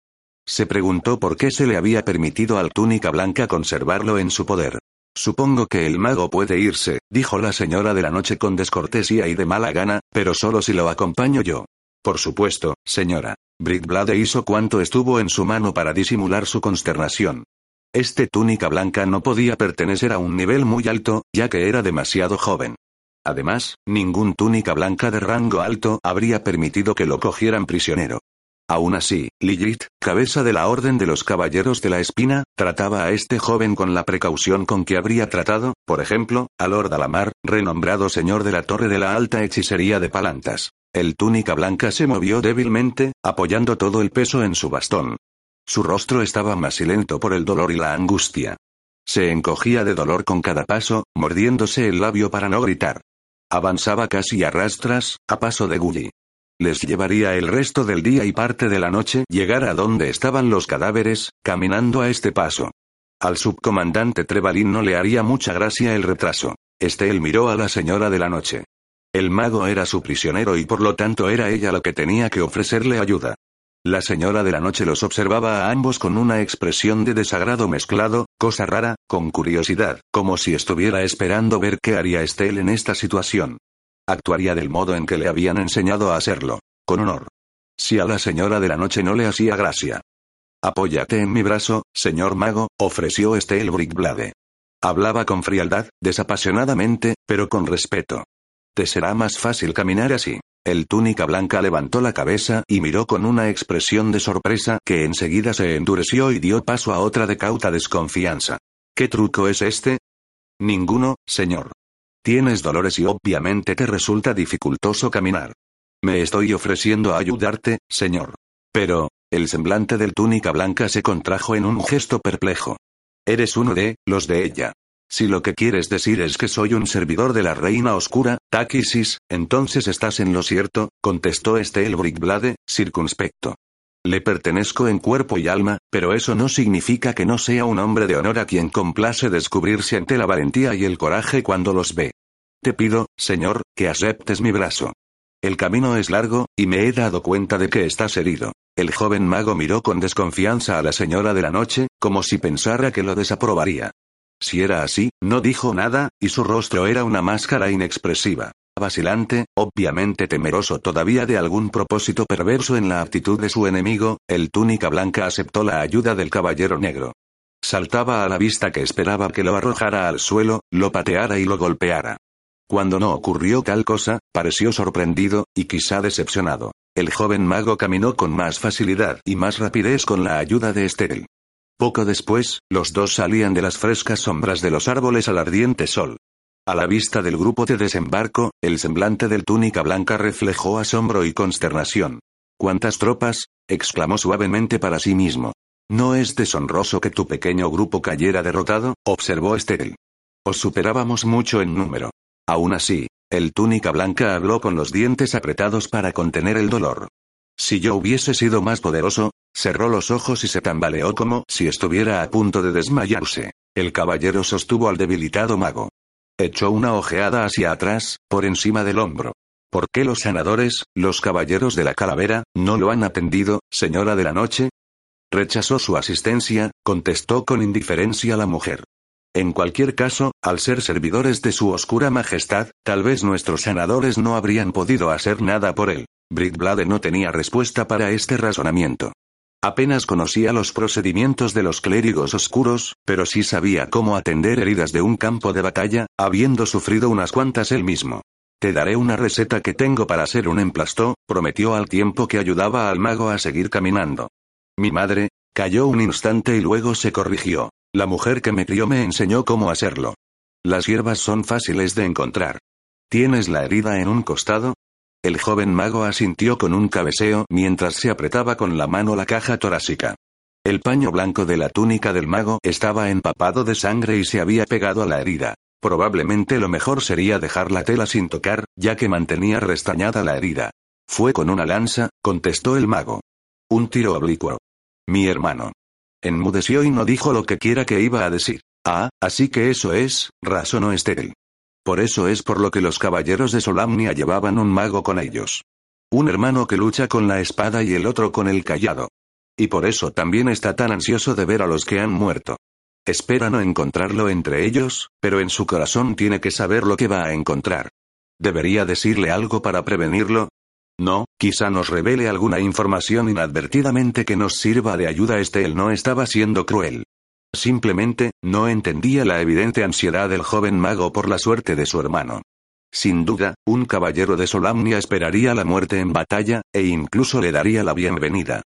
Se preguntó por qué se le había permitido al túnica blanca conservarlo en su poder. Supongo que el mago puede irse, dijo la señora de la noche con descortesía y de mala gana, pero solo si lo acompaño yo. Por supuesto, señora. Brickblade hizo cuanto estuvo en su mano para disimular su consternación. Este túnica blanca no podía pertenecer a un nivel muy alto, ya que era demasiado joven. Además, ningún túnica blanca de rango alto habría permitido que lo cogieran prisionero. Aún así, Lilith, cabeza de la Orden de los Caballeros de la Espina, trataba a este joven con la precaución con que habría tratado, por ejemplo, a Lord Alamar, renombrado señor de la Torre de la Alta Hechicería de Palantas. El túnica blanca se movió débilmente, apoyando todo el peso en su bastón. Su rostro estaba más lento por el dolor y la angustia. Se encogía de dolor con cada paso, mordiéndose el labio para no gritar. Avanzaba casi a rastras, a paso de Gully. Les llevaría el resto del día y parte de la noche llegar a donde estaban los cadáveres, caminando a este paso. Al subcomandante Trevalin no le haría mucha gracia el retraso. Estel miró a la señora de la noche. El mago era su prisionero y por lo tanto era ella la que tenía que ofrecerle ayuda. La señora de la noche los observaba a ambos con una expresión de desagrado mezclado, cosa rara, con curiosidad, como si estuviera esperando ver qué haría Estel en esta situación. Actuaría del modo en que le habían enseñado a hacerlo. Con honor. Si a la señora de la noche no le hacía gracia. Apóyate en mi brazo, señor mago, ofreció este el Brickblade. Hablaba con frialdad, desapasionadamente, pero con respeto. Te será más fácil caminar así. El túnica blanca levantó la cabeza y miró con una expresión de sorpresa que enseguida se endureció y dio paso a otra de cauta desconfianza. ¿Qué truco es este? Ninguno, señor. Tienes dolores y obviamente te resulta dificultoso caminar. Me estoy ofreciendo a ayudarte, señor. Pero, el semblante del túnica blanca se contrajo en un gesto perplejo. Eres uno de, los de ella. Si lo que quieres decir es que soy un servidor de la reina oscura, Takisis, entonces estás en lo cierto, contestó este el Brickblade, circunspecto. Le pertenezco en cuerpo y alma, pero eso no significa que no sea un hombre de honor a quien complace descubrirse ante la valentía y el coraje cuando los ve. Te pido, Señor, que aceptes mi brazo. El camino es largo, y me he dado cuenta de que estás herido. El joven mago miró con desconfianza a la señora de la noche, como si pensara que lo desaprobaría. Si era así, no dijo nada, y su rostro era una máscara inexpresiva. Vacilante, obviamente temeroso todavía de algún propósito perverso en la actitud de su enemigo, el túnica blanca aceptó la ayuda del caballero negro. Saltaba a la vista que esperaba que lo arrojara al suelo, lo pateara y lo golpeara. Cuando no ocurrió tal cosa, pareció sorprendido, y quizá decepcionado. El joven mago caminó con más facilidad y más rapidez con la ayuda de Estel. Poco después, los dos salían de las frescas sombras de los árboles al ardiente sol. A la vista del grupo de desembarco, el semblante del túnica blanca reflejó asombro y consternación. ¿Cuántas tropas? exclamó suavemente para sí mismo. ¿No es deshonroso que tu pequeño grupo cayera derrotado? observó Estel. Os superábamos mucho en número. Aún así, el túnica blanca habló con los dientes apretados para contener el dolor. Si yo hubiese sido más poderoso, cerró los ojos y se tambaleó como si estuviera a punto de desmayarse. El caballero sostuvo al debilitado mago. Echó una ojeada hacia atrás, por encima del hombro. ¿Por qué los sanadores, los caballeros de la calavera, no lo han atendido, señora de la noche? Rechazó su asistencia, contestó con indiferencia la mujer. En cualquier caso, al ser servidores de su oscura majestad, tal vez nuestros sanadores no habrían podido hacer nada por él. Britblade no tenía respuesta para este razonamiento. Apenas conocía los procedimientos de los clérigos oscuros, pero sí sabía cómo atender heridas de un campo de batalla, habiendo sufrido unas cuantas él mismo. Te daré una receta que tengo para hacer un emplastó, prometió al tiempo que ayudaba al mago a seguir caminando. Mi madre, cayó un instante y luego se corrigió. La mujer que me crió me enseñó cómo hacerlo. Las hierbas son fáciles de encontrar. ¿Tienes la herida en un costado? El joven mago asintió con un cabeceo mientras se apretaba con la mano la caja torácica. El paño blanco de la túnica del mago estaba empapado de sangre y se había pegado a la herida. Probablemente lo mejor sería dejar la tela sin tocar, ya que mantenía restañada la herida. Fue con una lanza, contestó el mago. Un tiro oblicuo. Mi hermano. Enmudeció y no dijo lo que quiera que iba a decir. Ah, así que eso es, razonó estéril. Por eso es por lo que los caballeros de Solamnia llevaban un mago con ellos. Un hermano que lucha con la espada y el otro con el callado. Y por eso también está tan ansioso de ver a los que han muerto. Espera no encontrarlo entre ellos, pero en su corazón tiene que saber lo que va a encontrar. ¿Debería decirle algo para prevenirlo? No, quizá nos revele alguna información inadvertidamente que nos sirva de ayuda. Este él no estaba siendo cruel. Simplemente, no entendía la evidente ansiedad del joven mago por la suerte de su hermano. Sin duda, un caballero de Solamnia esperaría la muerte en batalla, e incluso le daría la bienvenida.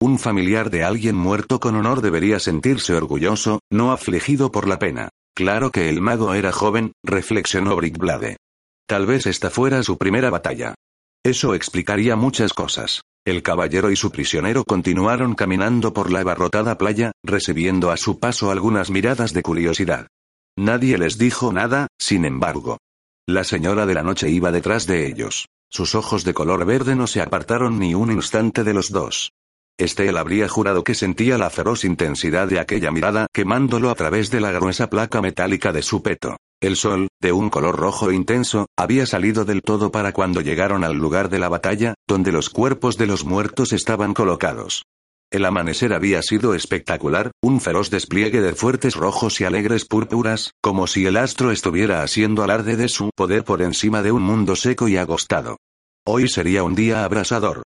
Un familiar de alguien muerto con honor debería sentirse orgulloso, no afligido por la pena. Claro que el mago era joven, reflexionó Brickblade. Tal vez esta fuera su primera batalla. Eso explicaría muchas cosas. El caballero y su prisionero continuaron caminando por la abarrotada playa, recibiendo a su paso algunas miradas de curiosidad. Nadie les dijo nada, sin embargo. La señora de la noche iba detrás de ellos. Sus ojos de color verde no se apartaron ni un instante de los dos. Estel habría jurado que sentía la feroz intensidad de aquella mirada quemándolo a través de la gruesa placa metálica de su peto. El sol, de un color rojo intenso, había salido del todo para cuando llegaron al lugar de la batalla, donde los cuerpos de los muertos estaban colocados. El amanecer había sido espectacular, un feroz despliegue de fuertes rojos y alegres púrpuras, como si el astro estuviera haciendo alarde de su poder por encima de un mundo seco y agostado. Hoy sería un día abrasador.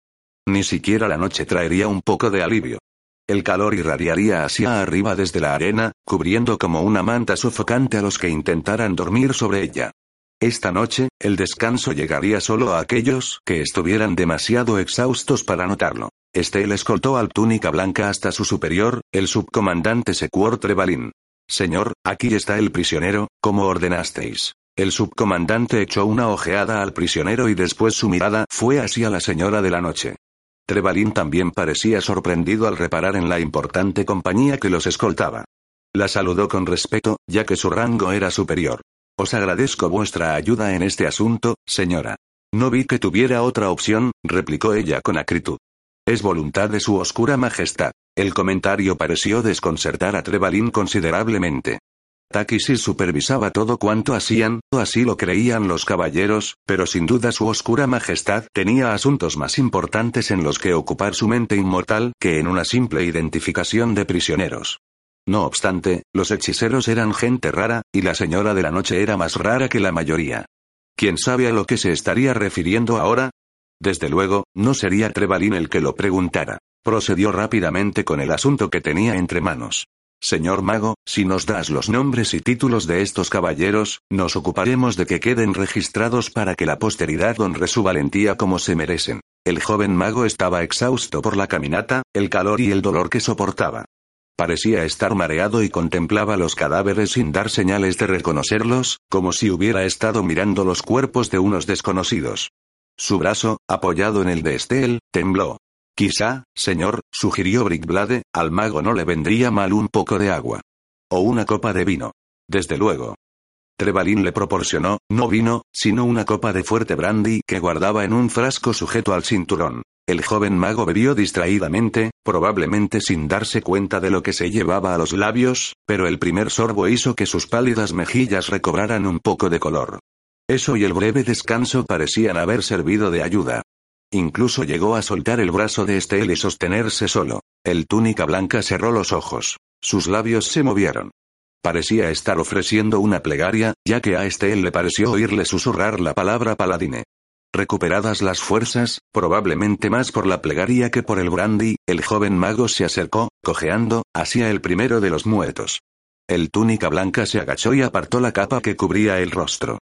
Ni siquiera la noche traería un poco de alivio. El calor irradiaría hacia arriba desde la arena, cubriendo como una manta sofocante a los que intentaran dormir sobre ella. Esta noche, el descanso llegaría solo a aquellos que estuvieran demasiado exhaustos para notarlo. Estel escoltó al túnica blanca hasta su superior, el subcomandante Secuor Trevalin. Señor, aquí está el prisionero, como ordenasteis. El subcomandante echó una ojeada al prisionero y después su mirada fue hacia la señora de la noche. Trevalin también parecía sorprendido al reparar en la importante compañía que los escoltaba. La saludó con respeto, ya que su rango era superior. Os agradezco vuestra ayuda en este asunto, señora. No vi que tuviera otra opción, replicó ella con acritud. Es voluntad de su oscura majestad. El comentario pareció desconcertar a Trevalin considerablemente. Takisis supervisaba todo cuanto hacían, o así lo creían los caballeros, pero sin duda su oscura majestad tenía asuntos más importantes en los que ocupar su mente inmortal que en una simple identificación de prisioneros. No obstante, los hechiceros eran gente rara, y la señora de la noche era más rara que la mayoría. ¿Quién sabe a lo que se estaría refiriendo ahora? Desde luego, no sería Trevalín el que lo preguntara. Procedió rápidamente con el asunto que tenía entre manos. Señor mago, si nos das los nombres y títulos de estos caballeros, nos ocuparemos de que queden registrados para que la posteridad honre su valentía como se merecen. El joven mago estaba exhausto por la caminata, el calor y el dolor que soportaba. Parecía estar mareado y contemplaba los cadáveres sin dar señales de reconocerlos, como si hubiera estado mirando los cuerpos de unos desconocidos. Su brazo, apoyado en el de Estel, tembló. Quizá, señor, sugirió Brickblade, al mago no le vendría mal un poco de agua. O una copa de vino. Desde luego. Trevalín le proporcionó, no vino, sino una copa de fuerte brandy que guardaba en un frasco sujeto al cinturón. El joven mago bebió distraídamente, probablemente sin darse cuenta de lo que se llevaba a los labios, pero el primer sorbo hizo que sus pálidas mejillas recobraran un poco de color. Eso y el breve descanso parecían haber servido de ayuda. Incluso llegó a soltar el brazo de Estel y sostenerse solo. El túnica blanca cerró los ojos. Sus labios se movieron. Parecía estar ofreciendo una plegaria, ya que a Estel le pareció oírle susurrar la palabra paladine. Recuperadas las fuerzas, probablemente más por la plegaria que por el brandy, el joven mago se acercó, cojeando, hacia el primero de los muertos. El túnica blanca se agachó y apartó la capa que cubría el rostro.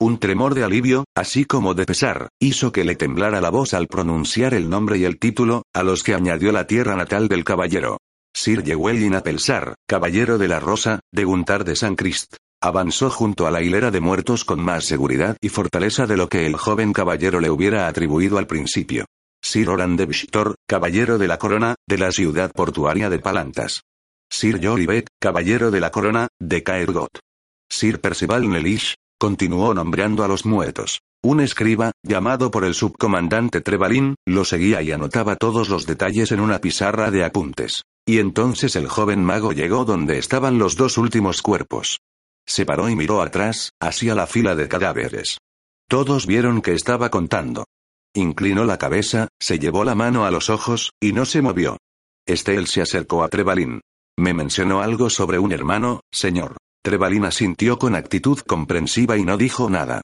Un tremor de alivio, así como de pesar, hizo que le temblara la voz al pronunciar el nombre y el título, a los que añadió la tierra natal del caballero. Sir Llewellyn Apelsar, caballero de la Rosa, de Guntar de San Crist. Avanzó junto a la hilera de muertos con más seguridad y fortaleza de lo que el joven caballero le hubiera atribuido al principio. Sir Oran de Victor, caballero de la corona, de la ciudad portuaria de Palantas. Sir Jolivet, caballero de la corona, de Caergot. Sir Percival Nelish, continuó nombrando a los muertos. Un escriba, llamado por el subcomandante Trevalín, lo seguía y anotaba todos los detalles en una pizarra de apuntes. Y entonces el joven mago llegó donde estaban los dos últimos cuerpos. Se paró y miró atrás, hacia la fila de cadáveres. Todos vieron que estaba contando. Inclinó la cabeza, se llevó la mano a los ojos, y no se movió. Estel se acercó a Trevalín. Me mencionó algo sobre un hermano, señor. Trevalín asintió con actitud comprensiva y no dijo nada.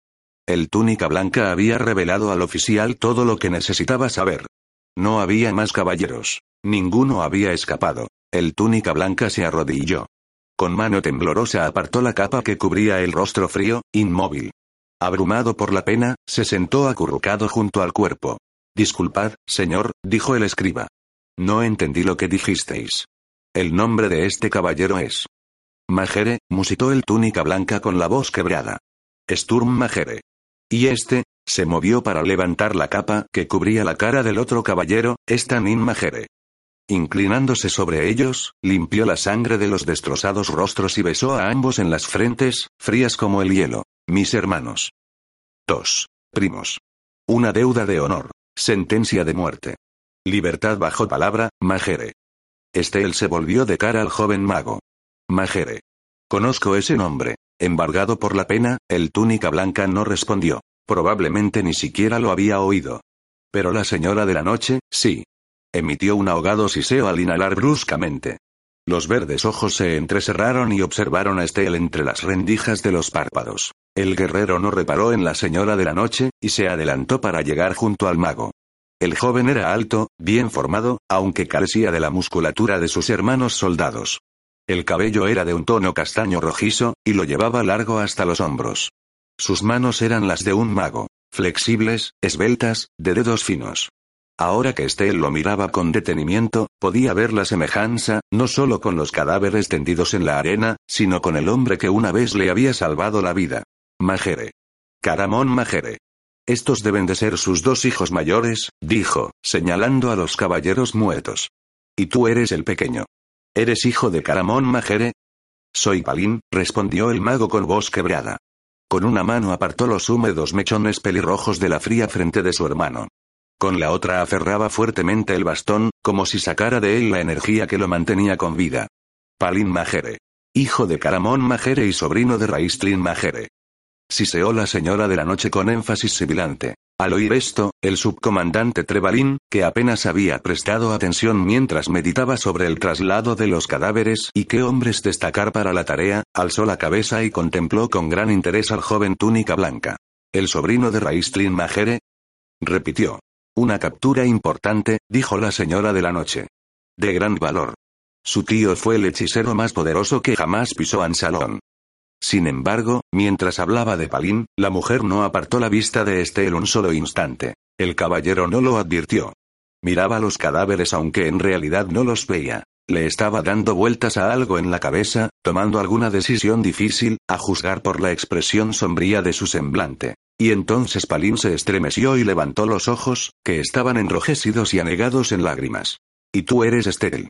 El túnica blanca había revelado al oficial todo lo que necesitaba saber. No había más caballeros. Ninguno había escapado. El túnica blanca se arrodilló. Con mano temblorosa apartó la capa que cubría el rostro frío, inmóvil. Abrumado por la pena, se sentó acurrucado junto al cuerpo. Disculpad, señor, dijo el escriba. No entendí lo que dijisteis. El nombre de este caballero es. Majere, musitó el túnica blanca con la voz quebrada. Sturm Majere. Y este, se movió para levantar la capa que cubría la cara del otro caballero, Stanin Majere. Inclinándose sobre ellos, limpió la sangre de los destrozados rostros y besó a ambos en las frentes, frías como el hielo. Mis hermanos. 2. Primos. Una deuda de honor. Sentencia de muerte. Libertad bajo palabra, Majere. Estel se volvió de cara al joven mago. Majere. Conozco ese nombre. Embargado por la pena, el túnica blanca no respondió. Probablemente ni siquiera lo había oído. Pero la señora de la noche, sí. Emitió un ahogado siseo al inhalar bruscamente. Los verdes ojos se entrecerraron y observaron a Estel entre las rendijas de los párpados. El guerrero no reparó en la señora de la noche, y se adelantó para llegar junto al mago. El joven era alto, bien formado, aunque carecía de la musculatura de sus hermanos soldados. El cabello era de un tono castaño rojizo, y lo llevaba largo hasta los hombros. Sus manos eran las de un mago, flexibles, esbeltas, de dedos finos. Ahora que Estel lo miraba con detenimiento, podía ver la semejanza, no solo con los cadáveres tendidos en la arena, sino con el hombre que una vez le había salvado la vida. Majere. Caramón Majere. Estos deben de ser sus dos hijos mayores, dijo, señalando a los caballeros muertos. Y tú eres el pequeño. ¿Eres hijo de Caramón Majere? Soy Palín, respondió el mago con voz quebrada. Con una mano apartó los húmedos mechones pelirrojos de la fría frente de su hermano. Con la otra aferraba fuertemente el bastón, como si sacara de él la energía que lo mantenía con vida. Palin Majere. Hijo de Caramón Majere y sobrino de Raistlin Majere. Siseó la señora de la noche con énfasis sibilante. Al oír esto, el subcomandante Trevalin, que apenas había prestado atención mientras meditaba sobre el traslado de los cadáveres y qué hombres destacar para la tarea, alzó la cabeza y contempló con gran interés al joven túnica blanca. ¿El sobrino de Raistlin Majere? Repitió. Una captura importante, dijo la señora de la noche. De gran valor. Su tío fue el hechicero más poderoso que jamás pisó Ansalón. Sin embargo, mientras hablaba de Palín, la mujer no apartó la vista de Estel un solo instante. El caballero no lo advirtió. Miraba los cadáveres aunque en realidad no los veía. Le estaba dando vueltas a algo en la cabeza, tomando alguna decisión difícil, a juzgar por la expresión sombría de su semblante. Y entonces Palín se estremeció y levantó los ojos, que estaban enrojecidos y anegados en lágrimas. ¿Y tú eres Estel?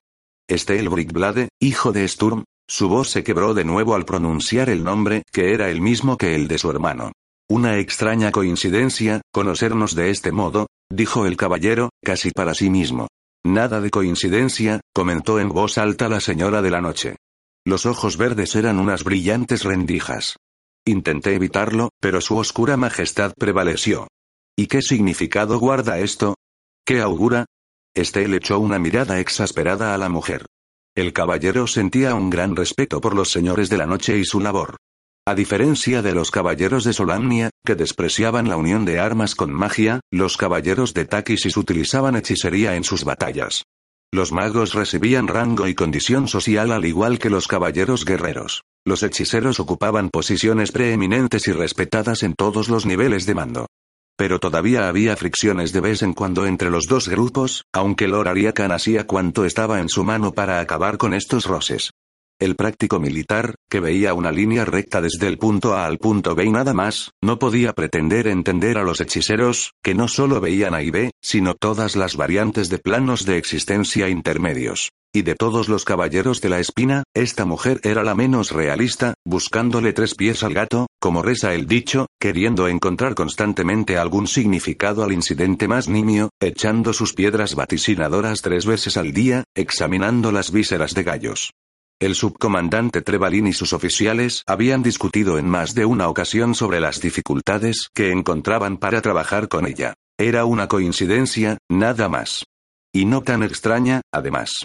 Estel Brickblade, hijo de Sturm, su voz se quebró de nuevo al pronunciar el nombre, que era el mismo que el de su hermano. Una extraña coincidencia, conocernos de este modo, dijo el caballero, casi para sí mismo. Nada de coincidencia, comentó en voz alta la señora de la noche. Los ojos verdes eran unas brillantes rendijas. Intenté evitarlo, pero su oscura majestad prevaleció. ¿Y qué significado guarda esto? ¿Qué augura? Estel echó una mirada exasperada a la mujer. El caballero sentía un gran respeto por los señores de la noche y su labor. A diferencia de los caballeros de Solamnia, que despreciaban la unión de armas con magia, los caballeros de Takisis utilizaban hechicería en sus batallas. Los magos recibían rango y condición social al igual que los caballeros guerreros. Los hechiceros ocupaban posiciones preeminentes y respetadas en todos los niveles de mando. Pero todavía había fricciones de vez en cuando entre los dos grupos, aunque Lord Ariakan hacía cuanto estaba en su mano para acabar con estos roces. El práctico militar, que veía una línea recta desde el punto A al punto B y nada más, no podía pretender entender a los hechiceros, que no solo veían A y B, sino todas las variantes de planos de existencia intermedios. Y de todos los caballeros de la espina, esta mujer era la menos realista, buscándole tres pies al gato, como reza el dicho, queriendo encontrar constantemente algún significado al incidente más nimio, echando sus piedras vaticinadoras tres veces al día, examinando las vísceras de gallos. El subcomandante Trevalin y sus oficiales habían discutido en más de una ocasión sobre las dificultades que encontraban para trabajar con ella. Era una coincidencia, nada más. Y no tan extraña, además.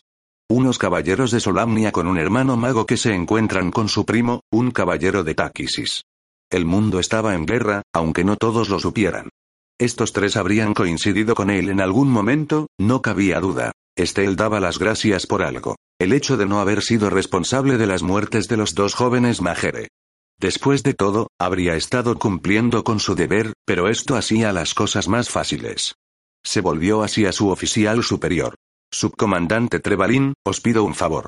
Unos caballeros de Solamnia con un hermano mago que se encuentran con su primo, un caballero de Takisis. El mundo estaba en guerra, aunque no todos lo supieran. Estos tres habrían coincidido con él en algún momento, no cabía duda. Estel daba las gracias por algo. El hecho de no haber sido responsable de las muertes de los dos jóvenes Majere. Después de todo, habría estado cumpliendo con su deber, pero esto hacía las cosas más fáciles. Se volvió hacia su oficial superior. Subcomandante Trevalin, os pido un favor.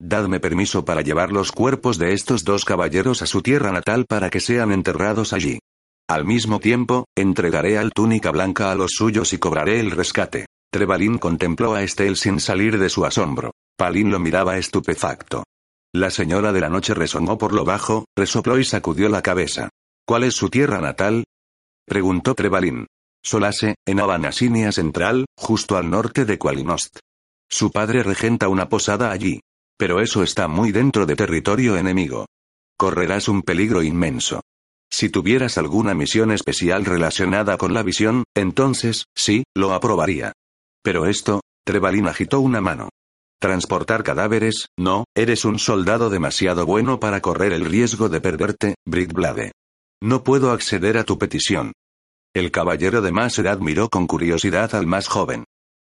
Dadme permiso para llevar los cuerpos de estos dos caballeros a su tierra natal para que sean enterrados allí. Al mismo tiempo, entregaré al túnica blanca a los suyos y cobraré el rescate. Trevalin contempló a Estel sin salir de su asombro. Palin lo miraba estupefacto. La señora de la noche resonó por lo bajo, resopló y sacudió la cabeza. ¿Cuál es su tierra natal? preguntó Trevalin. Solase, en Abanasinia Central, justo al norte de Qualinost. Su padre regenta una posada allí. Pero eso está muy dentro de territorio enemigo. Correrás un peligro inmenso. Si tuvieras alguna misión especial relacionada con la visión, entonces, sí, lo aprobaría. Pero esto, Trevalin agitó una mano. Transportar cadáveres, no, eres un soldado demasiado bueno para correr el riesgo de perderte, Blade. No puedo acceder a tu petición. El caballero de más edad miró con curiosidad al más joven.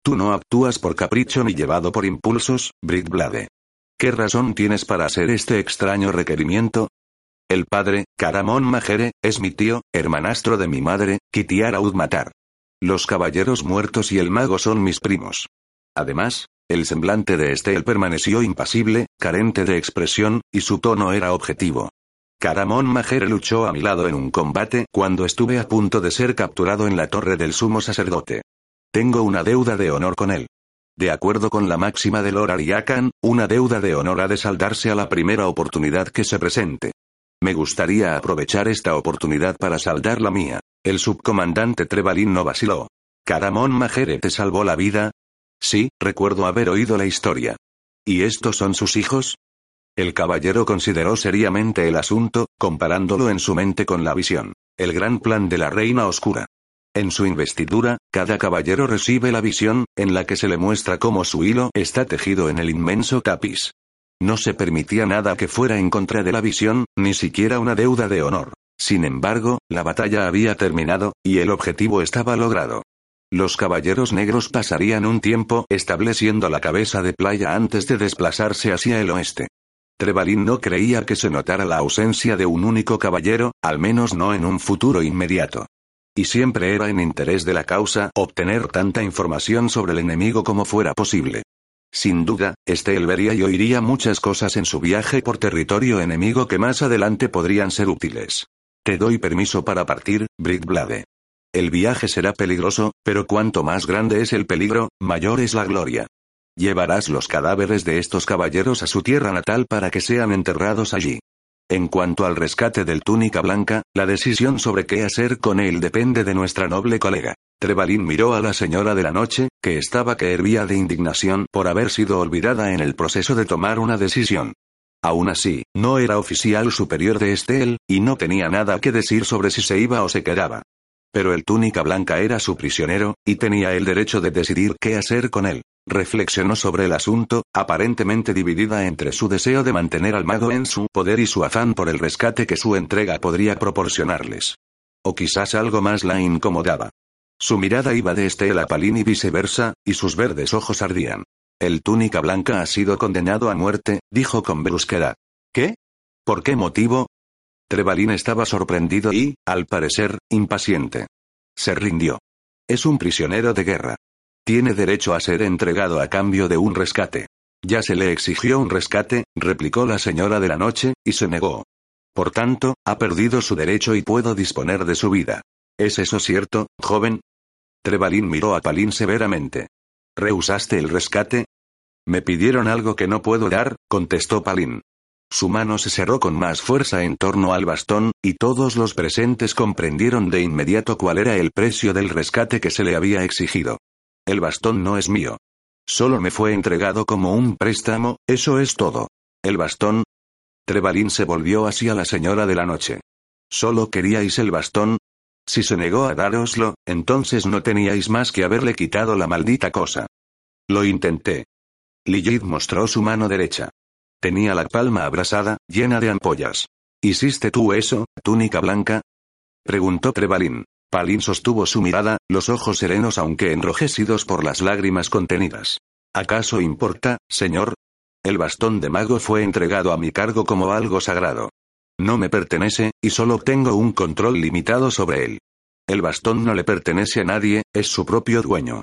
Tú no actúas por capricho ni llevado por impulsos, Blade. ¿Qué razón tienes para hacer este extraño requerimiento? El padre, Caramón Majere, es mi tío, hermanastro de mi madre, Kitiara Udmatar. Los caballeros muertos y el mago son mis primos. Además, el semblante de Estel permaneció impasible, carente de expresión, y su tono era objetivo. Caramón Majere luchó a mi lado en un combate cuando estuve a punto de ser capturado en la torre del sumo sacerdote. Tengo una deuda de honor con él. De acuerdo con la máxima de Lord Ariakan, una deuda de honor ha de saldarse a la primera oportunidad que se presente. Me gustaría aprovechar esta oportunidad para saldar la mía. El subcomandante Trevalin no vaciló. Caramón Majere te salvó la vida. Sí, recuerdo haber oído la historia. ¿Y estos son sus hijos? El caballero consideró seriamente el asunto, comparándolo en su mente con la visión. El gran plan de la reina oscura. En su investidura, cada caballero recibe la visión, en la que se le muestra cómo su hilo está tejido en el inmenso tapiz. No se permitía nada que fuera en contra de la visión, ni siquiera una deuda de honor. Sin embargo, la batalla había terminado, y el objetivo estaba logrado. Los caballeros negros pasarían un tiempo estableciendo la cabeza de playa antes de desplazarse hacia el oeste. Trevalín no creía que se notara la ausencia de un único caballero, al menos no en un futuro inmediato. Y siempre era en interés de la causa obtener tanta información sobre el enemigo como fuera posible. Sin duda, Estel vería y oiría muchas cosas en su viaje por territorio enemigo que más adelante podrían ser útiles. Te doy permiso para partir, Blade. El viaje será peligroso, pero cuanto más grande es el peligro, mayor es la gloria. Llevarás los cadáveres de estos caballeros a su tierra natal para que sean enterrados allí. En cuanto al rescate del túnica blanca, la decisión sobre qué hacer con él depende de nuestra noble colega. Trevalín miró a la señora de la noche, que estaba que hervía de indignación por haber sido olvidada en el proceso de tomar una decisión. Aún así, no era oficial superior de Estel, y no tenía nada que decir sobre si se iba o se quedaba. Pero el túnica blanca era su prisionero, y tenía el derecho de decidir qué hacer con él. Reflexionó sobre el asunto, aparentemente dividida entre su deseo de mantener al mago en su poder y su afán por el rescate que su entrega podría proporcionarles. O quizás algo más la incomodaba. Su mirada iba de Estela a Palín y viceversa, y sus verdes ojos ardían. El túnica blanca ha sido condenado a muerte, dijo con brusquedad. ¿Qué? ¿Por qué motivo? Trevalín estaba sorprendido y, al parecer, impaciente. Se rindió. Es un prisionero de guerra. Tiene derecho a ser entregado a cambio de un rescate. Ya se le exigió un rescate, replicó la señora de la noche, y se negó. Por tanto, ha perdido su derecho y puedo disponer de su vida. ¿Es eso cierto, joven? Trevalín miró a Palín severamente. ¿Rehusaste el rescate? Me pidieron algo que no puedo dar, contestó Palín. Su mano se cerró con más fuerza en torno al bastón, y todos los presentes comprendieron de inmediato cuál era el precio del rescate que se le había exigido. El bastón no es mío. Solo me fue entregado como un préstamo, eso es todo. El bastón. Trevalín se volvió hacia la señora de la noche. ¿Solo queríais el bastón? Si se negó a dároslo, entonces no teníais más que haberle quitado la maldita cosa. Lo intenté. Lilith mostró su mano derecha. Tenía la palma abrasada, llena de ampollas. ¿Hiciste tú eso, túnica blanca? Preguntó Trevalín. Palin sostuvo su mirada, los ojos serenos aunque enrojecidos por las lágrimas contenidas. ¿Acaso importa, señor? El bastón de mago fue entregado a mi cargo como algo sagrado. No me pertenece, y solo tengo un control limitado sobre él. El bastón no le pertenece a nadie, es su propio dueño.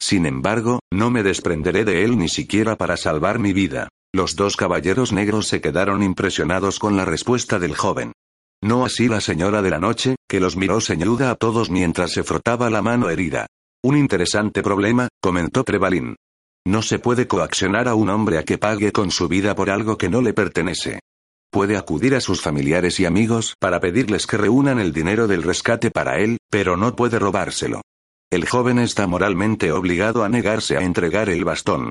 Sin embargo, no me desprenderé de él ni siquiera para salvar mi vida. Los dos caballeros negros se quedaron impresionados con la respuesta del joven. No así la señora de la noche, que los miró ceñuda a todos mientras se frotaba la mano herida. Un interesante problema, comentó Trevalín. No se puede coaccionar a un hombre a que pague con su vida por algo que no le pertenece. Puede acudir a sus familiares y amigos para pedirles que reúnan el dinero del rescate para él, pero no puede robárselo. El joven está moralmente obligado a negarse a entregar el bastón.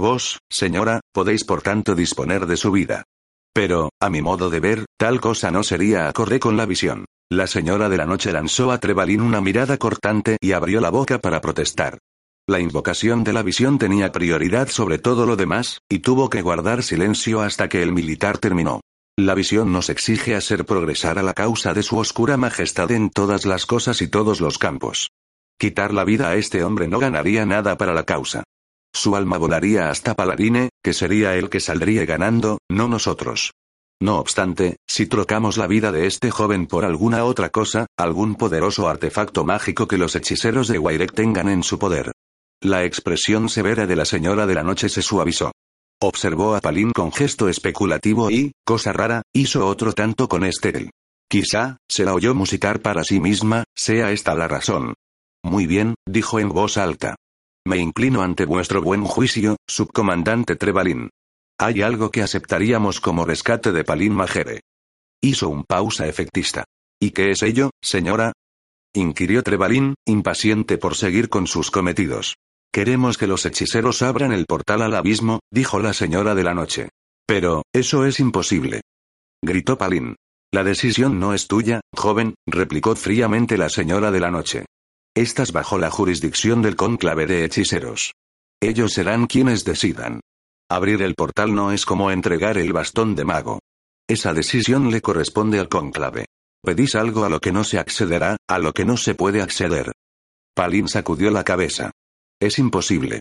Vos, señora, podéis por tanto disponer de su vida. Pero, a mi modo de ver, tal cosa no sería acorde con la visión. La señora de la noche lanzó a Trevalín una mirada cortante y abrió la boca para protestar. La invocación de la visión tenía prioridad sobre todo lo demás, y tuvo que guardar silencio hasta que el militar terminó. La visión nos exige hacer progresar a la causa de su oscura majestad en todas las cosas y todos los campos. Quitar la vida a este hombre no ganaría nada para la causa. Su alma volaría hasta Paladine, que sería el que saldría ganando, no nosotros. No obstante, si trocamos la vida de este joven por alguna otra cosa, algún poderoso artefacto mágico que los hechiceros de Wairek tengan en su poder. La expresión severa de la señora de la noche se suavizó. Observó a Palín con gesto especulativo y, cosa rara, hizo otro tanto con Estel. Quizá, se la oyó musicar para sí misma, sea esta la razón. Muy bien, dijo en voz alta. Me inclino ante vuestro buen juicio, subcomandante Trevalín. Hay algo que aceptaríamos como rescate de Palín Majere. Hizo un pausa efectista. ¿Y qué es ello, señora? inquirió Trevalín, impaciente por seguir con sus cometidos. Queremos que los hechiceros abran el portal al abismo, dijo la señora de la noche. Pero, eso es imposible. Gritó Palín. La decisión no es tuya, joven, replicó fríamente la señora de la noche. Estás bajo la jurisdicción del cónclave de hechiceros. Ellos serán quienes decidan. Abrir el portal no es como entregar el bastón de mago. Esa decisión le corresponde al cónclave. Pedís algo a lo que no se accederá, a lo que no se puede acceder. Palin sacudió la cabeza. Es imposible.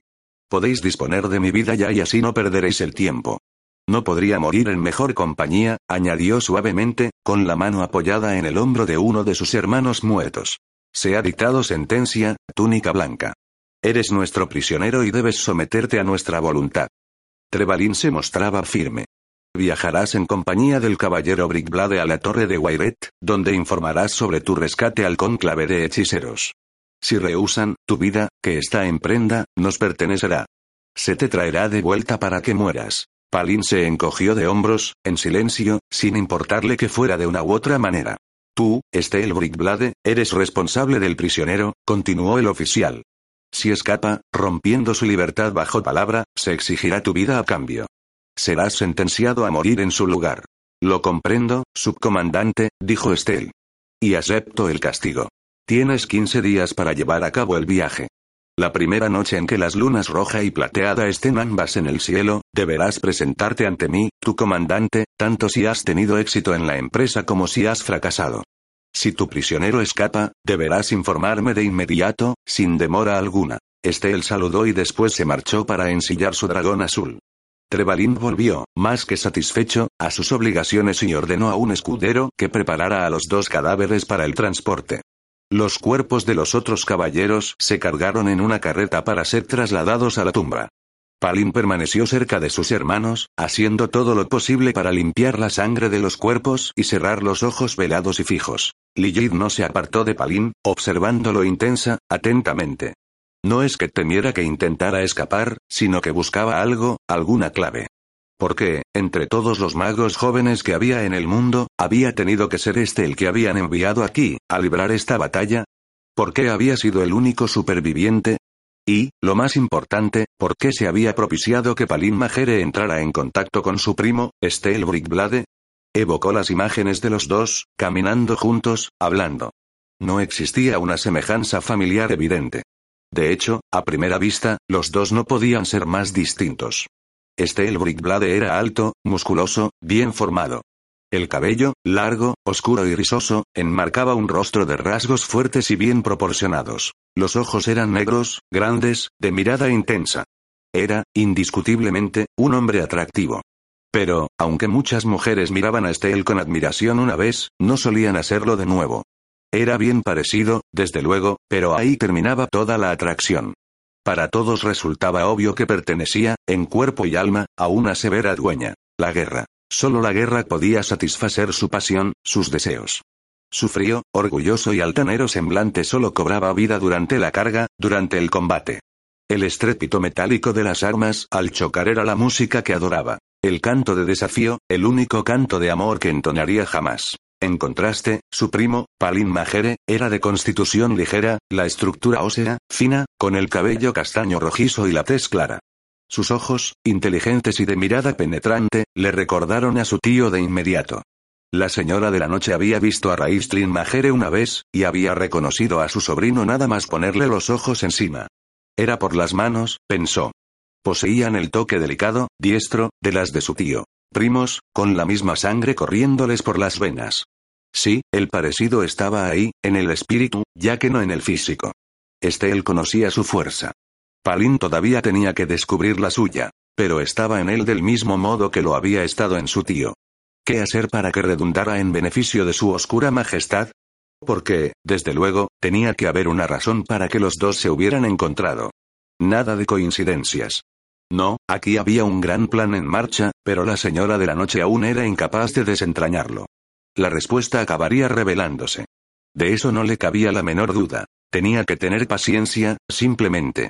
Podéis disponer de mi vida ya y así no perderéis el tiempo. No podría morir en mejor compañía, añadió suavemente, con la mano apoyada en el hombro de uno de sus hermanos muertos. Se ha dictado sentencia, túnica blanca. Eres nuestro prisionero y debes someterte a nuestra voluntad. Trevalin se mostraba firme. Viajarás en compañía del caballero Brickblade a la torre de Wairet, donde informarás sobre tu rescate al cónclave de hechiceros. Si rehusan, tu vida, que está en prenda, nos pertenecerá. Se te traerá de vuelta para que mueras. Palin se encogió de hombros, en silencio, sin importarle que fuera de una u otra manera. Tú, Estel Brickblade, eres responsable del prisionero, continuó el oficial. Si escapa, rompiendo su libertad bajo palabra, se exigirá tu vida a cambio. Serás sentenciado a morir en su lugar. Lo comprendo, subcomandante, dijo Estel. Y acepto el castigo. Tienes 15 días para llevar a cabo el viaje. La primera noche en que las lunas roja y plateada estén ambas en el cielo, deberás presentarte ante mí, tu comandante, tanto si has tenido éxito en la empresa como si has fracasado. Si tu prisionero escapa, deberás informarme de inmediato, sin demora alguna. Estel saludó y después se marchó para ensillar su dragón azul. Trevalin volvió, más que satisfecho, a sus obligaciones y ordenó a un escudero que preparara a los dos cadáveres para el transporte. Los cuerpos de los otros caballeros se cargaron en una carreta para ser trasladados a la tumba. Palin permaneció cerca de sus hermanos, haciendo todo lo posible para limpiar la sangre de los cuerpos y cerrar los ojos velados y fijos. Lilith no se apartó de Palin, observándolo intensa, atentamente. No es que temiera que intentara escapar, sino que buscaba algo, alguna clave. Porque, entre todos los magos jóvenes que había en el mundo, había tenido que ser este el que habían enviado aquí, a librar esta batalla. ¿Por qué había sido el único superviviente? Y, lo más importante, ¿por qué se había propiciado que Palin Majere entrara en contacto con su primo, Estel Brickblade? Evocó las imágenes de los dos, caminando juntos, hablando. No existía una semejanza familiar evidente. De hecho, a primera vista, los dos no podían ser más distintos. Este Brickblade era alto, musculoso, bien formado. El cabello, largo, oscuro y rizoso, enmarcaba un rostro de rasgos fuertes y bien proporcionados. Los ojos eran negros, grandes, de mirada intensa. Era, indiscutiblemente, un hombre atractivo. Pero, aunque muchas mujeres miraban a Estel con admiración una vez, no solían hacerlo de nuevo. Era bien parecido, desde luego, pero ahí terminaba toda la atracción. Para todos resultaba obvio que pertenecía, en cuerpo y alma, a una severa dueña, la guerra. Solo la guerra podía satisfacer su pasión, sus deseos. Su frío, orgulloso y altanero semblante solo cobraba vida durante la carga, durante el combate. El estrépito metálico de las armas al chocar era la música que adoraba. El canto de desafío, el único canto de amor que entonaría jamás. En contraste, su primo, Palin Majere, era de constitución ligera, la estructura ósea, fina, con el cabello castaño rojizo y la tez clara. Sus ojos, inteligentes y de mirada penetrante, le recordaron a su tío de inmediato. La señora de la noche había visto a Raistlin Majere una vez, y había reconocido a su sobrino nada más ponerle los ojos encima. Era por las manos, pensó. Poseían el toque delicado, diestro, de las de su tío primos, con la misma sangre corriéndoles por las venas. Sí, el parecido estaba ahí, en el espíritu, ya que no en el físico. Estel conocía su fuerza. Palin todavía tenía que descubrir la suya, pero estaba en él del mismo modo que lo había estado en su tío. ¿Qué hacer para que redundara en beneficio de su oscura majestad? Porque, desde luego, tenía que haber una razón para que los dos se hubieran encontrado. Nada de coincidencias. No, aquí había un gran plan en marcha, pero la señora de la noche aún era incapaz de desentrañarlo. La respuesta acabaría revelándose. De eso no le cabía la menor duda. Tenía que tener paciencia, simplemente.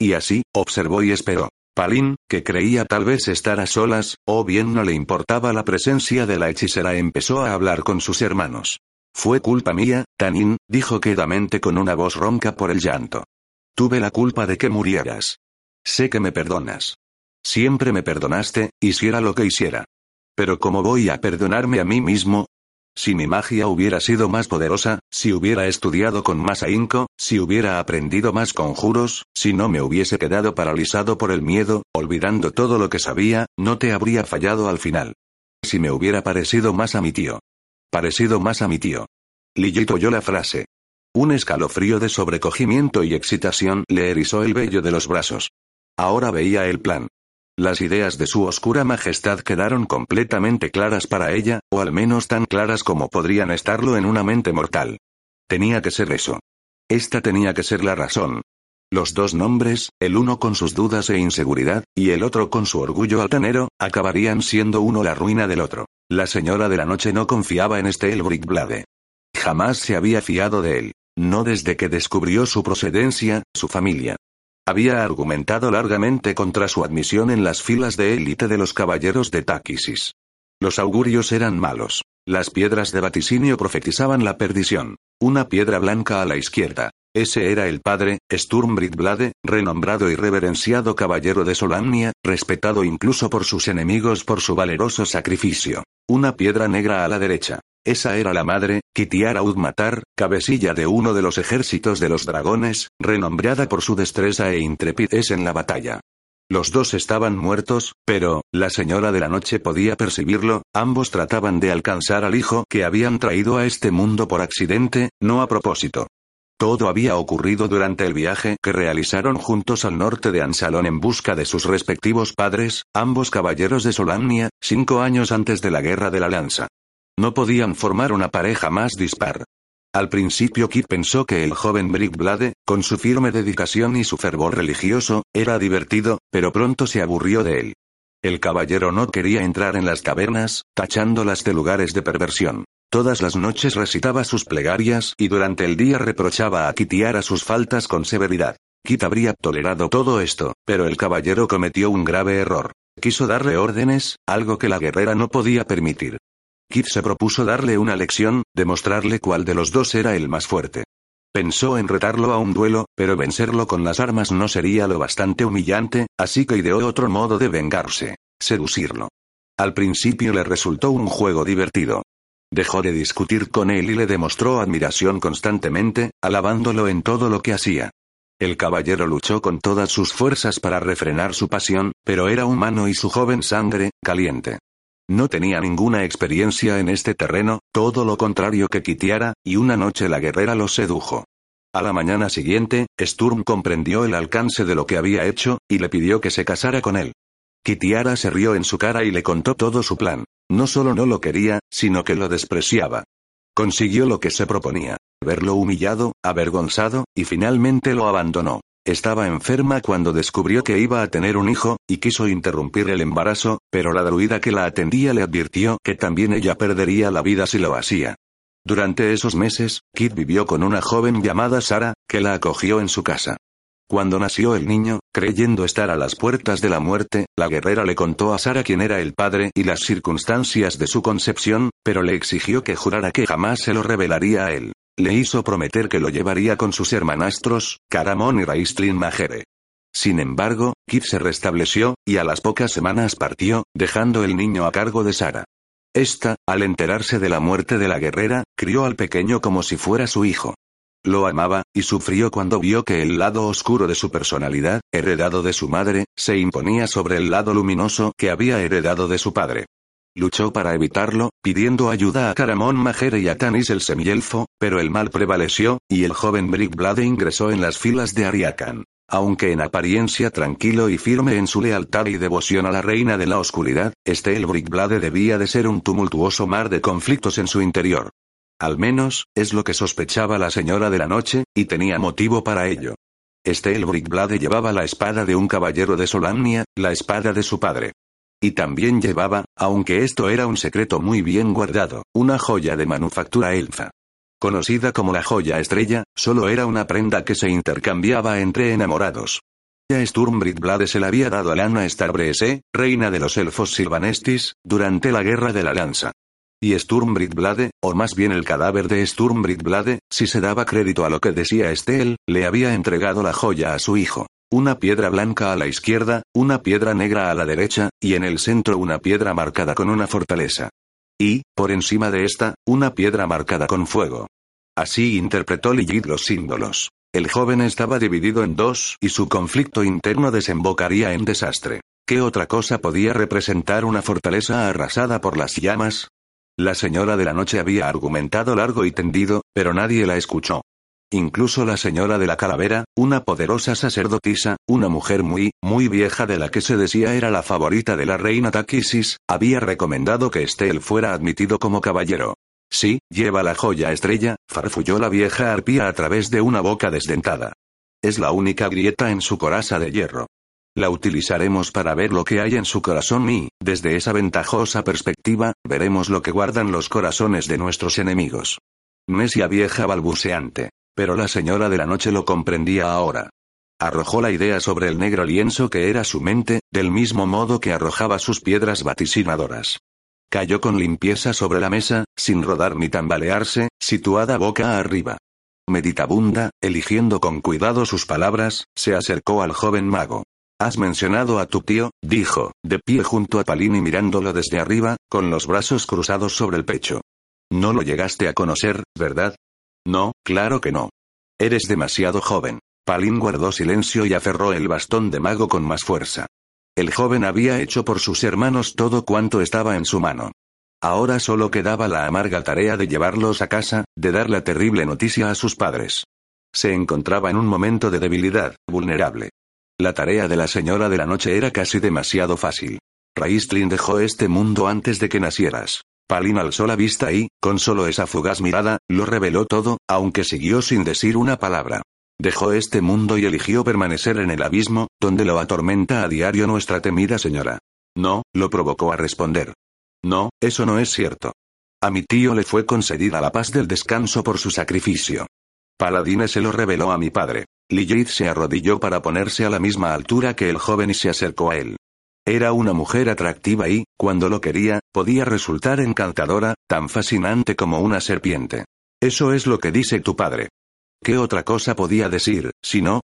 Y así, observó y esperó. Palín, que creía tal vez estar a solas, o bien no le importaba la presencia de la hechicera, empezó a hablar con sus hermanos. Fue culpa mía, Tanin, dijo quedamente con una voz ronca por el llanto. Tuve la culpa de que murieras. Sé que me perdonas. Siempre me perdonaste, hiciera lo que hiciera. Pero ¿cómo voy a perdonarme a mí mismo? Si mi magia hubiera sido más poderosa, si hubiera estudiado con más ahínco, si hubiera aprendido más conjuros, si no me hubiese quedado paralizado por el miedo, olvidando todo lo que sabía, no te habría fallado al final. Si me hubiera parecido más a mi tío. Parecido más a mi tío. Lillito oyó la frase. Un escalofrío de sobrecogimiento y excitación le erizó el vello de los brazos. Ahora veía el plan. Las ideas de su oscura majestad quedaron completamente claras para ella, o al menos tan claras como podrían estarlo en una mente mortal. Tenía que ser eso. Esta tenía que ser la razón. Los dos nombres, el uno con sus dudas e inseguridad, y el otro con su orgullo altanero, acabarían siendo uno la ruina del otro. La señora de la noche no confiaba en este Elbrick Blade. Jamás se había fiado de él. No desde que descubrió su procedencia, su familia. Había argumentado largamente contra su admisión en las filas de élite de los caballeros de Táquisis. Los augurios eran malos. Las piedras de vaticinio profetizaban la perdición. Una piedra blanca a la izquierda. Ese era el padre, Blade, renombrado y reverenciado caballero de Solamnia, respetado incluso por sus enemigos por su valeroso sacrificio. Una piedra negra a la derecha. Esa era la madre, Kitiara Udmatar, cabecilla de uno de los ejércitos de los dragones, renombrada por su destreza e intrepidez en la batalla. Los dos estaban muertos, pero, la señora de la noche podía percibirlo, ambos trataban de alcanzar al hijo que habían traído a este mundo por accidente, no a propósito. Todo había ocurrido durante el viaje que realizaron juntos al norte de Ansalón en busca de sus respectivos padres, ambos caballeros de Solamnia, cinco años antes de la Guerra de la Lanza. No podían formar una pareja más dispar. Al principio Kit pensó que el joven Brickblade, con su firme dedicación y su fervor religioso, era divertido, pero pronto se aburrió de él. El caballero no quería entrar en las tabernas, tachándolas de lugares de perversión. Todas las noches recitaba sus plegarias y durante el día reprochaba a Kitiara sus faltas con severidad. Kit habría tolerado todo esto, pero el caballero cometió un grave error. Quiso darle órdenes, algo que la guerrera no podía permitir. Kit se propuso darle una lección, demostrarle cuál de los dos era el más fuerte. Pensó en retarlo a un duelo, pero vencerlo con las armas no sería lo bastante humillante, así que ideó otro modo de vengarse, seducirlo. Al principio le resultó un juego divertido. Dejó de discutir con él y le demostró admiración constantemente, alabándolo en todo lo que hacía. El caballero luchó con todas sus fuerzas para refrenar su pasión, pero era humano y su joven sangre, caliente. No tenía ninguna experiencia en este terreno, todo lo contrario que Kitiara, y una noche la guerrera lo sedujo. A la mañana siguiente, Sturm comprendió el alcance de lo que había hecho, y le pidió que se casara con él. Kitiara se rió en su cara y le contó todo su plan. No solo no lo quería, sino que lo despreciaba. Consiguió lo que se proponía. Verlo humillado, avergonzado, y finalmente lo abandonó. Estaba enferma cuando descubrió que iba a tener un hijo, y quiso interrumpir el embarazo, pero la druida que la atendía le advirtió que también ella perdería la vida si lo hacía. Durante esos meses, Kit vivió con una joven llamada Sara, que la acogió en su casa. Cuando nació el niño, creyendo estar a las puertas de la muerte, la guerrera le contó a Sara quién era el padre y las circunstancias de su concepción, pero le exigió que jurara que jamás se lo revelaría a él. Le hizo prometer que lo llevaría con sus hermanastros, Caramón y Raistlin Majere. Sin embargo, Kit se restableció, y a las pocas semanas partió, dejando el niño a cargo de Sara. Esta, al enterarse de la muerte de la guerrera, crió al pequeño como si fuera su hijo. Lo amaba, y sufrió cuando vio que el lado oscuro de su personalidad, heredado de su madre, se imponía sobre el lado luminoso que había heredado de su padre. Luchó para evitarlo, pidiendo ayuda a Caramón Majere y a Tanis el semielfo, pero el mal prevaleció, y el joven Brickblade ingresó en las filas de Ariakan. Aunque en apariencia tranquilo y firme en su lealtad y devoción a la reina de la oscuridad, este el Brickblade debía de ser un tumultuoso mar de conflictos en su interior. Al menos, es lo que sospechaba la señora de la noche, y tenía motivo para ello. Este el Brickblade llevaba la espada de un caballero de Solamnia, la espada de su padre. Y también llevaba, aunque esto era un secreto muy bien guardado, una joya de manufactura elfa. Conocida como la joya estrella, solo era una prenda que se intercambiaba entre enamorados. Ya Sturmbridblade se la había dado a Lana Starbreese, reina de los elfos silvanestis, durante la Guerra de la Lanza. Y Sturmbridblade, o más bien el cadáver de Sturmbridblade, si se daba crédito a lo que decía Estel, le había entregado la joya a su hijo. Una piedra blanca a la izquierda, una piedra negra a la derecha, y en el centro una piedra marcada con una fortaleza. Y, por encima de esta, una piedra marcada con fuego. Así interpretó Lilith los símbolos. El joven estaba dividido en dos y su conflicto interno desembocaría en desastre. ¿Qué otra cosa podía representar una fortaleza arrasada por las llamas? La señora de la noche había argumentado largo y tendido, pero nadie la escuchó. Incluso la señora de la calavera, una poderosa sacerdotisa, una mujer muy, muy vieja de la que se decía era la favorita de la reina Takisis, había recomendado que Estel fuera admitido como caballero. Sí, lleva la joya estrella, farfulló la vieja arpía a través de una boca desdentada. Es la única grieta en su coraza de hierro. La utilizaremos para ver lo que hay en su corazón y, desde esa ventajosa perspectiva, veremos lo que guardan los corazones de nuestros enemigos. Nesia vieja balbuceante. Pero la señora de la noche lo comprendía ahora. Arrojó la idea sobre el negro lienzo que era su mente, del mismo modo que arrojaba sus piedras vaticinadoras. Cayó con limpieza sobre la mesa, sin rodar ni tambalearse, situada boca arriba. Meditabunda, eligiendo con cuidado sus palabras, se acercó al joven mago. Has mencionado a tu tío, dijo, de pie junto a Palini mirándolo desde arriba, con los brazos cruzados sobre el pecho. No lo llegaste a conocer, ¿verdad? No, claro que no. Eres demasiado joven. Palin guardó silencio y aferró el bastón de mago con más fuerza. El joven había hecho por sus hermanos todo cuanto estaba en su mano. Ahora solo quedaba la amarga tarea de llevarlos a casa, de dar la terrible noticia a sus padres. Se encontraba en un momento de debilidad, vulnerable. La tarea de la señora de la noche era casi demasiado fácil. Raistlin dejó este mundo antes de que nacieras. Palin alzó la vista y, con solo esa fugaz mirada, lo reveló todo, aunque siguió sin decir una palabra. Dejó este mundo y eligió permanecer en el abismo, donde lo atormenta a diario nuestra temida señora. No, lo provocó a responder. No, eso no es cierto. A mi tío le fue concedida la paz del descanso por su sacrificio. Paladine se lo reveló a mi padre. Lilith se arrodilló para ponerse a la misma altura que el joven y se acercó a él. Era una mujer atractiva y, cuando lo quería, podía resultar encantadora, tan fascinante como una serpiente. Eso es lo que dice tu padre. ¿Qué otra cosa podía decir, si no?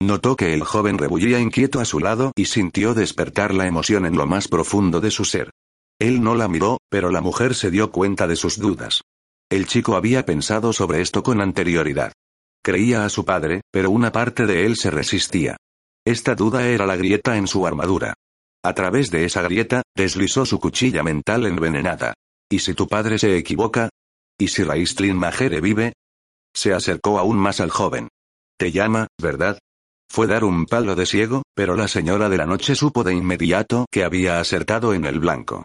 Notó que el joven rebullía inquieto a su lado y sintió despertar la emoción en lo más profundo de su ser. Él no la miró, pero la mujer se dio cuenta de sus dudas. El chico había pensado sobre esto con anterioridad. Creía a su padre, pero una parte de él se resistía. Esta duda era la grieta en su armadura. A través de esa grieta, deslizó su cuchilla mental envenenada. ¿Y si tu padre se equivoca? ¿Y si Raistlin Majere vive? Se acercó aún más al joven. Te llama, ¿verdad? Fue dar un palo de ciego, pero la señora de la noche supo de inmediato que había acertado en el blanco.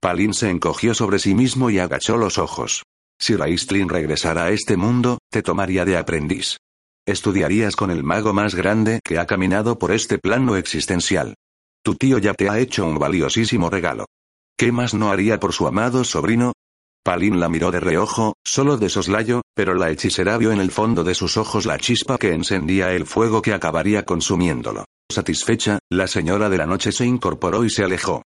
Palin se encogió sobre sí mismo y agachó los ojos. Si Raistlin regresara a este mundo, te tomaría de aprendiz. Estudiarías con el mago más grande que ha caminado por este plano existencial. Tu tío ya te ha hecho un valiosísimo regalo. ¿Qué más no haría por su amado sobrino? Palin la miró de reojo, solo de soslayo, pero la hechicera vio en el fondo de sus ojos la chispa que encendía el fuego que acabaría consumiéndolo. Satisfecha, la señora de la noche se incorporó y se alejó.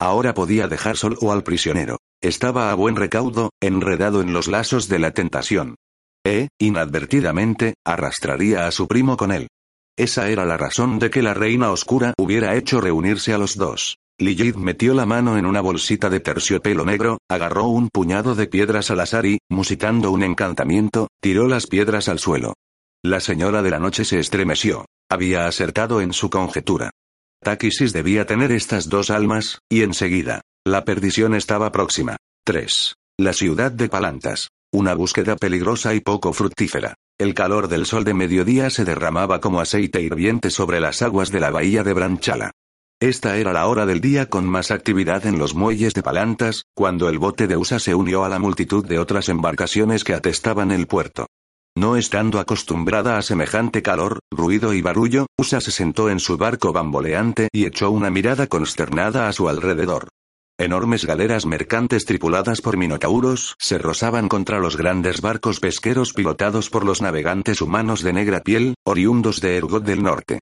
Ahora podía dejar solo al prisionero. Estaba a buen recaudo, enredado en los lazos de la tentación. E, inadvertidamente, arrastraría a su primo con él. Esa era la razón de que la reina oscura hubiera hecho reunirse a los dos. Lilith metió la mano en una bolsita de terciopelo negro, agarró un puñado de piedras al azar y, musitando un encantamiento, tiró las piedras al suelo. La señora de la noche se estremeció. Había acertado en su conjetura. Takisis debía tener estas dos almas, y enseguida. La perdición estaba próxima. 3. La ciudad de Palantas. Una búsqueda peligrosa y poco fructífera. El calor del sol de mediodía se derramaba como aceite hirviente sobre las aguas de la bahía de Branchala. Esta era la hora del día con más actividad en los muelles de Palantas, cuando el bote de USA se unió a la multitud de otras embarcaciones que atestaban el puerto. No estando acostumbrada a semejante calor, ruido y barullo, USA se sentó en su barco bamboleante y echó una mirada consternada a su alrededor. Enormes galeras mercantes tripuladas por minotauros se rozaban contra los grandes barcos pesqueros pilotados por los navegantes humanos de negra piel, oriundos de Ergot del Norte.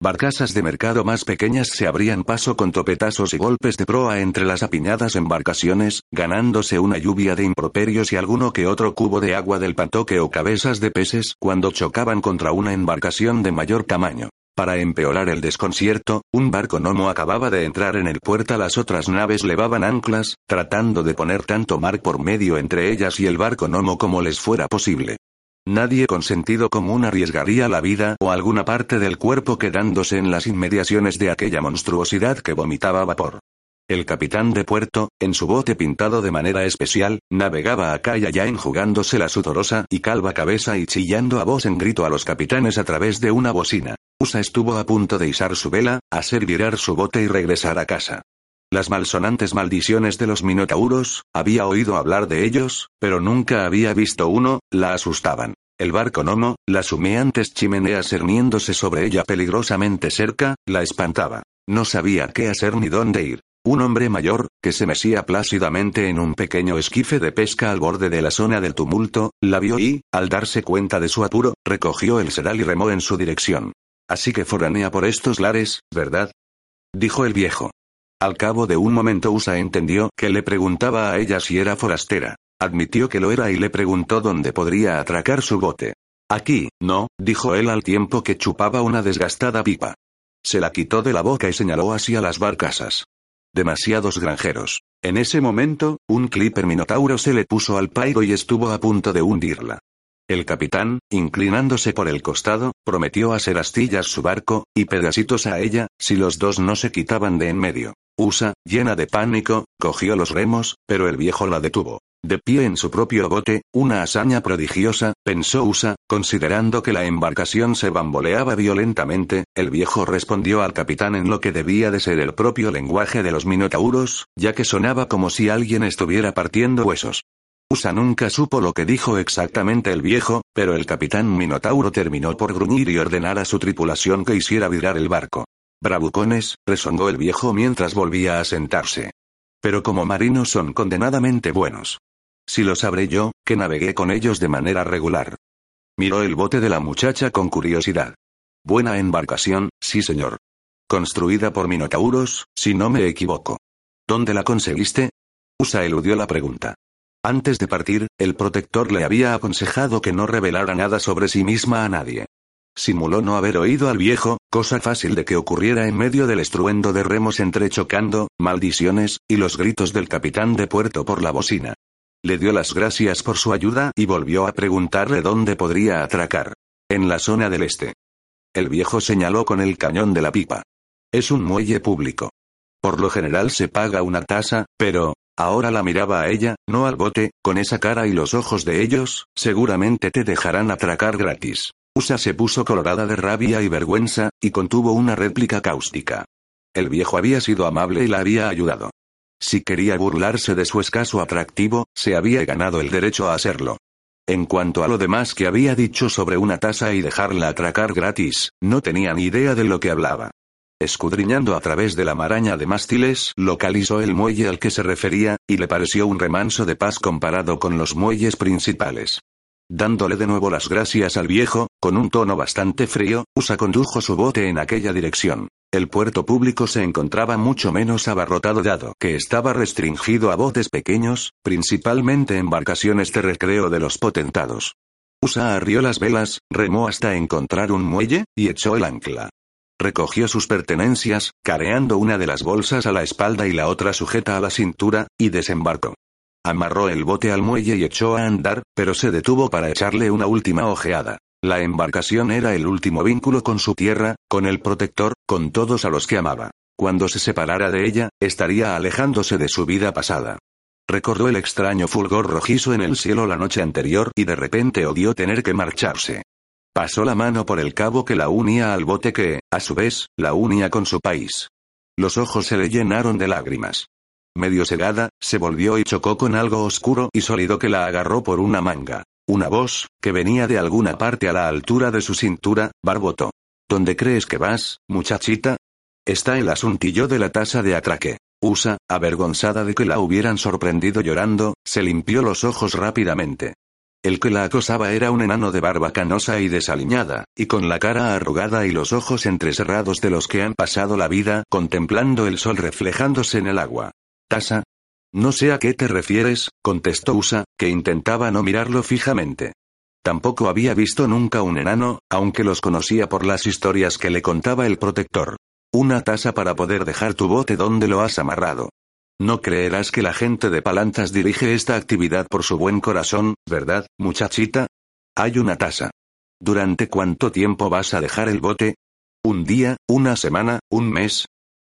Barcazas de mercado más pequeñas se abrían paso con topetazos y golpes de proa entre las apiñadas embarcaciones, ganándose una lluvia de improperios y alguno que otro cubo de agua del patoque o cabezas de peces cuando chocaban contra una embarcación de mayor tamaño. Para empeorar el desconcierto, un barco gnomo acababa de entrar en el puerto. Las otras naves levaban anclas, tratando de poner tanto mar por medio entre ellas y el barco gnomo como les fuera posible. Nadie con sentido común arriesgaría la vida o alguna parte del cuerpo quedándose en las inmediaciones de aquella monstruosidad que vomitaba vapor. El capitán de puerto, en su bote pintado de manera especial, navegaba acá y allá enjugándose la sudorosa y calva cabeza y chillando a voz en grito a los capitanes a través de una bocina. Usa estuvo a punto de izar su vela, hacer virar su bote y regresar a casa. Las malsonantes maldiciones de los minotauros, había oído hablar de ellos, pero nunca había visto uno, la asustaban. El barco Nomo, las humeantes chimeneas cerniéndose sobre ella peligrosamente cerca, la espantaba. No sabía qué hacer ni dónde ir. Un hombre mayor, que se mesía plácidamente en un pequeño esquife de pesca al borde de la zona del tumulto, la vio y, al darse cuenta de su apuro, recogió el sedal y remó en su dirección. Así que foranea por estos lares, ¿verdad? Dijo el viejo. Al cabo de un momento Usa entendió que le preguntaba a ella si era forastera. Admitió que lo era y le preguntó dónde podría atracar su bote. Aquí, no, dijo él al tiempo que chupaba una desgastada pipa. Se la quitó de la boca y señaló hacia las barcasas. Demasiados granjeros. En ese momento, un clipper minotauro se le puso al pairo y estuvo a punto de hundirla. El capitán, inclinándose por el costado, prometió hacer astillas su barco, y pedacitos a ella, si los dos no se quitaban de en medio. Usa, llena de pánico, cogió los remos, pero el viejo la detuvo. De pie en su propio bote, una hazaña prodigiosa, pensó Usa, considerando que la embarcación se bamboleaba violentamente, el viejo respondió al capitán en lo que debía de ser el propio lenguaje de los minotauros, ya que sonaba como si alguien estuviera partiendo huesos. Usa nunca supo lo que dijo exactamente el viejo, pero el capitán Minotauro terminó por gruñir y ordenar a su tripulación que hiciera virar el barco. Bravucones, resongó el viejo mientras volvía a sentarse. Pero como marinos son condenadamente buenos. Si lo sabré yo, que navegué con ellos de manera regular. Miró el bote de la muchacha con curiosidad. Buena embarcación, sí señor. Construida por minotauros, si no me equivoco. ¿Dónde la conseguiste? Usa eludió la pregunta. Antes de partir, el protector le había aconsejado que no revelara nada sobre sí misma a nadie. Simuló no haber oído al viejo, cosa fácil de que ocurriera en medio del estruendo de remos entrechocando, maldiciones, y los gritos del capitán de puerto por la bocina. Le dio las gracias por su ayuda y volvió a preguntarle dónde podría atracar. En la zona del este. El viejo señaló con el cañón de la pipa. Es un muelle público. Por lo general se paga una tasa, pero, ahora la miraba a ella, no al bote, con esa cara y los ojos de ellos, seguramente te dejarán atracar gratis. Usa se puso colorada de rabia y vergüenza, y contuvo una réplica cáustica. El viejo había sido amable y la había ayudado. Si quería burlarse de su escaso atractivo, se había ganado el derecho a hacerlo. En cuanto a lo demás que había dicho sobre una tasa y dejarla atracar gratis, no tenía ni idea de lo que hablaba. Escudriñando a través de la maraña de mástiles, localizó el muelle al que se refería, y le pareció un remanso de paz comparado con los muelles principales. Dándole de nuevo las gracias al viejo, con un tono bastante frío, Usa condujo su bote en aquella dirección. El puerto público se encontraba mucho menos abarrotado dado que estaba restringido a botes pequeños, principalmente embarcaciones de recreo de los potentados. Usa arrió las velas, remó hasta encontrar un muelle, y echó el ancla. Recogió sus pertenencias, careando una de las bolsas a la espalda y la otra sujeta a la cintura, y desembarcó. Amarró el bote al muelle y echó a andar, pero se detuvo para echarle una última ojeada. La embarcación era el último vínculo con su tierra, con el protector, con todos a los que amaba. Cuando se separara de ella, estaría alejándose de su vida pasada. Recordó el extraño fulgor rojizo en el cielo la noche anterior y de repente odió tener que marcharse. Pasó la mano por el cabo que la unía al bote que, a su vez, la unía con su país. Los ojos se le llenaron de lágrimas. Medio cegada, se volvió y chocó con algo oscuro y sólido que la agarró por una manga. Una voz, que venía de alguna parte a la altura de su cintura, barbotó. ¿Dónde crees que vas, muchachita? Está el asuntillo de la tasa de atraque. Usa, avergonzada de que la hubieran sorprendido llorando, se limpió los ojos rápidamente. El que la acosaba era un enano de barba canosa y desaliñada, y con la cara arrugada y los ojos entrecerrados de los que han pasado la vida contemplando el sol reflejándose en el agua. ¿Tasa? No sé a qué te refieres, contestó Usa, que intentaba no mirarlo fijamente. Tampoco había visto nunca un enano, aunque los conocía por las historias que le contaba el protector. Una tasa para poder dejar tu bote donde lo has amarrado. No creerás que la gente de Palantas dirige esta actividad por su buen corazón, ¿verdad, muchachita? Hay una tasa. ¿Durante cuánto tiempo vas a dejar el bote? ¿Un día, una semana, un mes?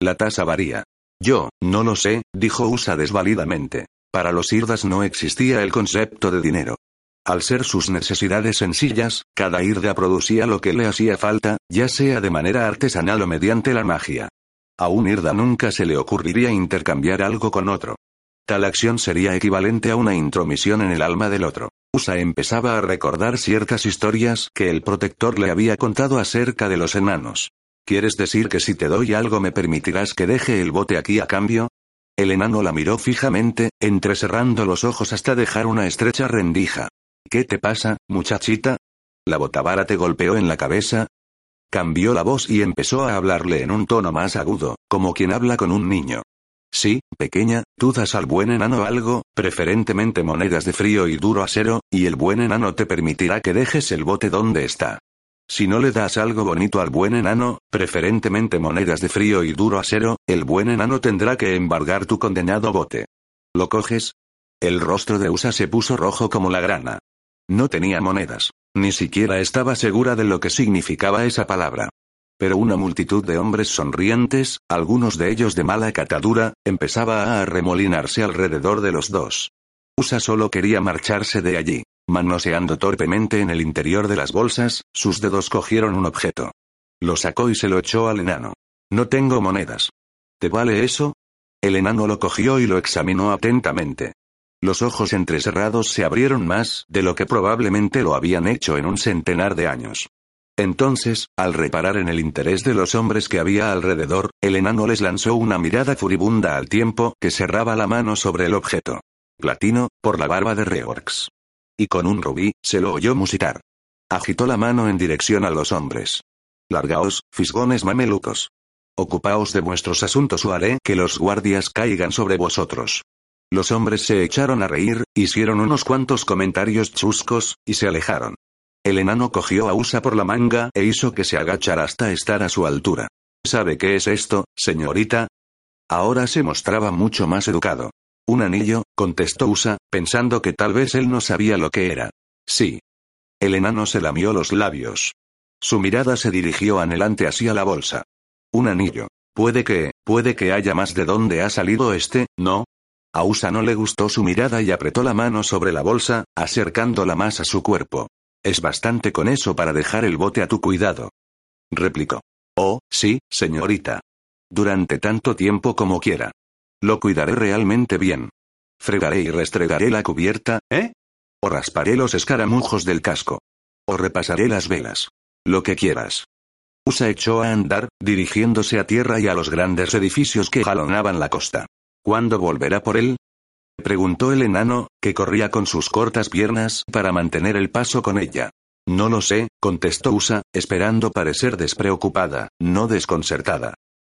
La tasa varía. Yo, no lo sé, dijo Usa desvalidamente. Para los irdas no existía el concepto de dinero. Al ser sus necesidades sencillas, cada irda producía lo que le hacía falta, ya sea de manera artesanal o mediante la magia. A un Irda nunca se le ocurriría intercambiar algo con otro. Tal acción sería equivalente a una intromisión en el alma del otro. Usa empezaba a recordar ciertas historias que el protector le había contado acerca de los enanos. ¿Quieres decir que si te doy algo me permitirás que deje el bote aquí a cambio? El enano la miró fijamente, entrecerrando los ojos hasta dejar una estrecha rendija. ¿Qué te pasa, muchachita? ¿La botavara te golpeó en la cabeza? Cambió la voz y empezó a hablarle en un tono más agudo, como quien habla con un niño. Sí, pequeña, tú das al buen enano algo, preferentemente monedas de frío y duro acero, y el buen enano te permitirá que dejes el bote donde está. Si no le das algo bonito al buen enano, preferentemente monedas de frío y duro acero, el buen enano tendrá que embargar tu condenado bote. ¿Lo coges? El rostro de Usa se puso rojo como la grana. No tenía monedas. Ni siquiera estaba segura de lo que significaba esa palabra. Pero una multitud de hombres sonrientes, algunos de ellos de mala catadura, empezaba a arremolinarse alrededor de los dos. Usa solo quería marcharse de allí. Manoseando torpemente en el interior de las bolsas, sus dedos cogieron un objeto. Lo sacó y se lo echó al enano. No tengo monedas. ¿Te vale eso? El enano lo cogió y lo examinó atentamente. Los ojos entrecerrados se abrieron más de lo que probablemente lo habían hecho en un centenar de años. Entonces, al reparar en el interés de los hombres que había alrededor, el enano les lanzó una mirada furibunda al tiempo que cerraba la mano sobre el objeto. Platino, por la barba de Reorx. Y con un rubí, se lo oyó musitar. Agitó la mano en dirección a los hombres. Largaos, fisgones mamelucos. Ocupaos de vuestros asuntos o haré que los guardias caigan sobre vosotros. Los hombres se echaron a reír, hicieron unos cuantos comentarios chuscos, y se alejaron. El enano cogió a Usa por la manga e hizo que se agachara hasta estar a su altura. ¿Sabe qué es esto, señorita? Ahora se mostraba mucho más educado. Un anillo, contestó Usa, pensando que tal vez él no sabía lo que era. Sí. El enano se lamió los labios. Su mirada se dirigió anhelante hacia la bolsa. Un anillo. Puede que, puede que haya más de dónde ha salido este, ¿no? A Usa no le gustó su mirada y apretó la mano sobre la bolsa, acercándola más a su cuerpo. Es bastante con eso para dejar el bote a tu cuidado. Replicó. Oh, sí, señorita. Durante tanto tiempo como quiera. Lo cuidaré realmente bien. Fregaré y restregaré la cubierta, ¿eh? O rasparé los escaramujos del casco. O repasaré las velas. Lo que quieras. Usa echó a andar, dirigiéndose a tierra y a los grandes edificios que jalonaban la costa. ¿Cuándo volverá por él? preguntó el enano, que corría con sus cortas piernas para mantener el paso con ella. No lo sé, contestó Usa, esperando parecer despreocupada, no desconcertada.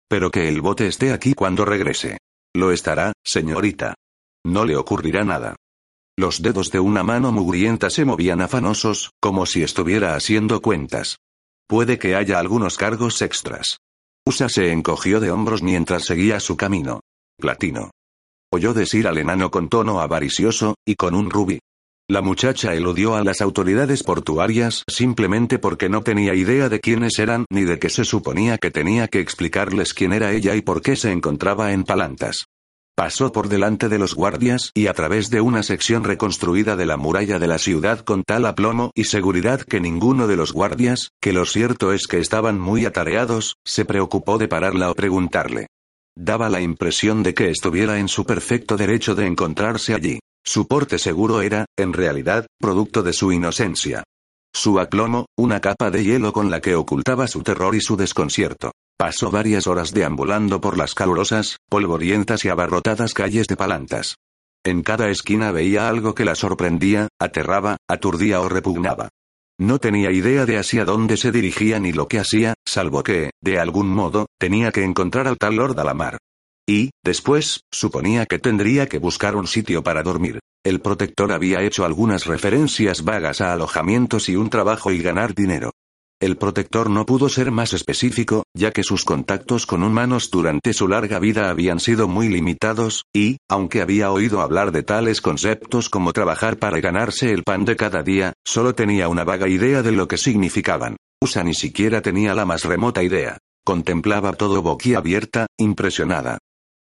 Pero que el bote esté aquí cuando regrese. Lo estará, señorita. No le ocurrirá nada. Los dedos de una mano mugrienta se movían afanosos, como si estuviera haciendo cuentas. Puede que haya algunos cargos extras. Usa se encogió de hombros mientras seguía su camino. Platino. Oyó decir al enano con tono avaricioso, y con un rubí. La muchacha eludió a las autoridades portuarias simplemente porque no tenía idea de quiénes eran ni de que se suponía que tenía que explicarles quién era ella y por qué se encontraba en Palantas. Pasó por delante de los guardias y a través de una sección reconstruida de la muralla de la ciudad con tal aplomo y seguridad que ninguno de los guardias, que lo cierto es que estaban muy atareados, se preocupó de pararla o preguntarle. Daba la impresión de que estuviera en su perfecto derecho de encontrarse allí. Su porte seguro era, en realidad, producto de su inocencia. Su aplomo, una capa de hielo con la que ocultaba su terror y su desconcierto. Pasó varias horas deambulando por las calurosas, polvorientas y abarrotadas calles de Palantas. En cada esquina veía algo que la sorprendía, aterraba, aturdía o repugnaba. No tenía idea de hacia dónde se dirigía ni lo que hacía, salvo que, de algún modo, tenía que encontrar al tal Lord Alamar. Y, después, suponía que tendría que buscar un sitio para dormir. El protector había hecho algunas referencias vagas a alojamientos y un trabajo y ganar dinero. El protector no pudo ser más específico, ya que sus contactos con humanos durante su larga vida habían sido muy limitados, y, aunque había oído hablar de tales conceptos como trabajar para ganarse el pan de cada día, solo tenía una vaga idea de lo que significaban. Usa ni siquiera tenía la más remota idea. Contemplaba todo boquiabierta, impresionada.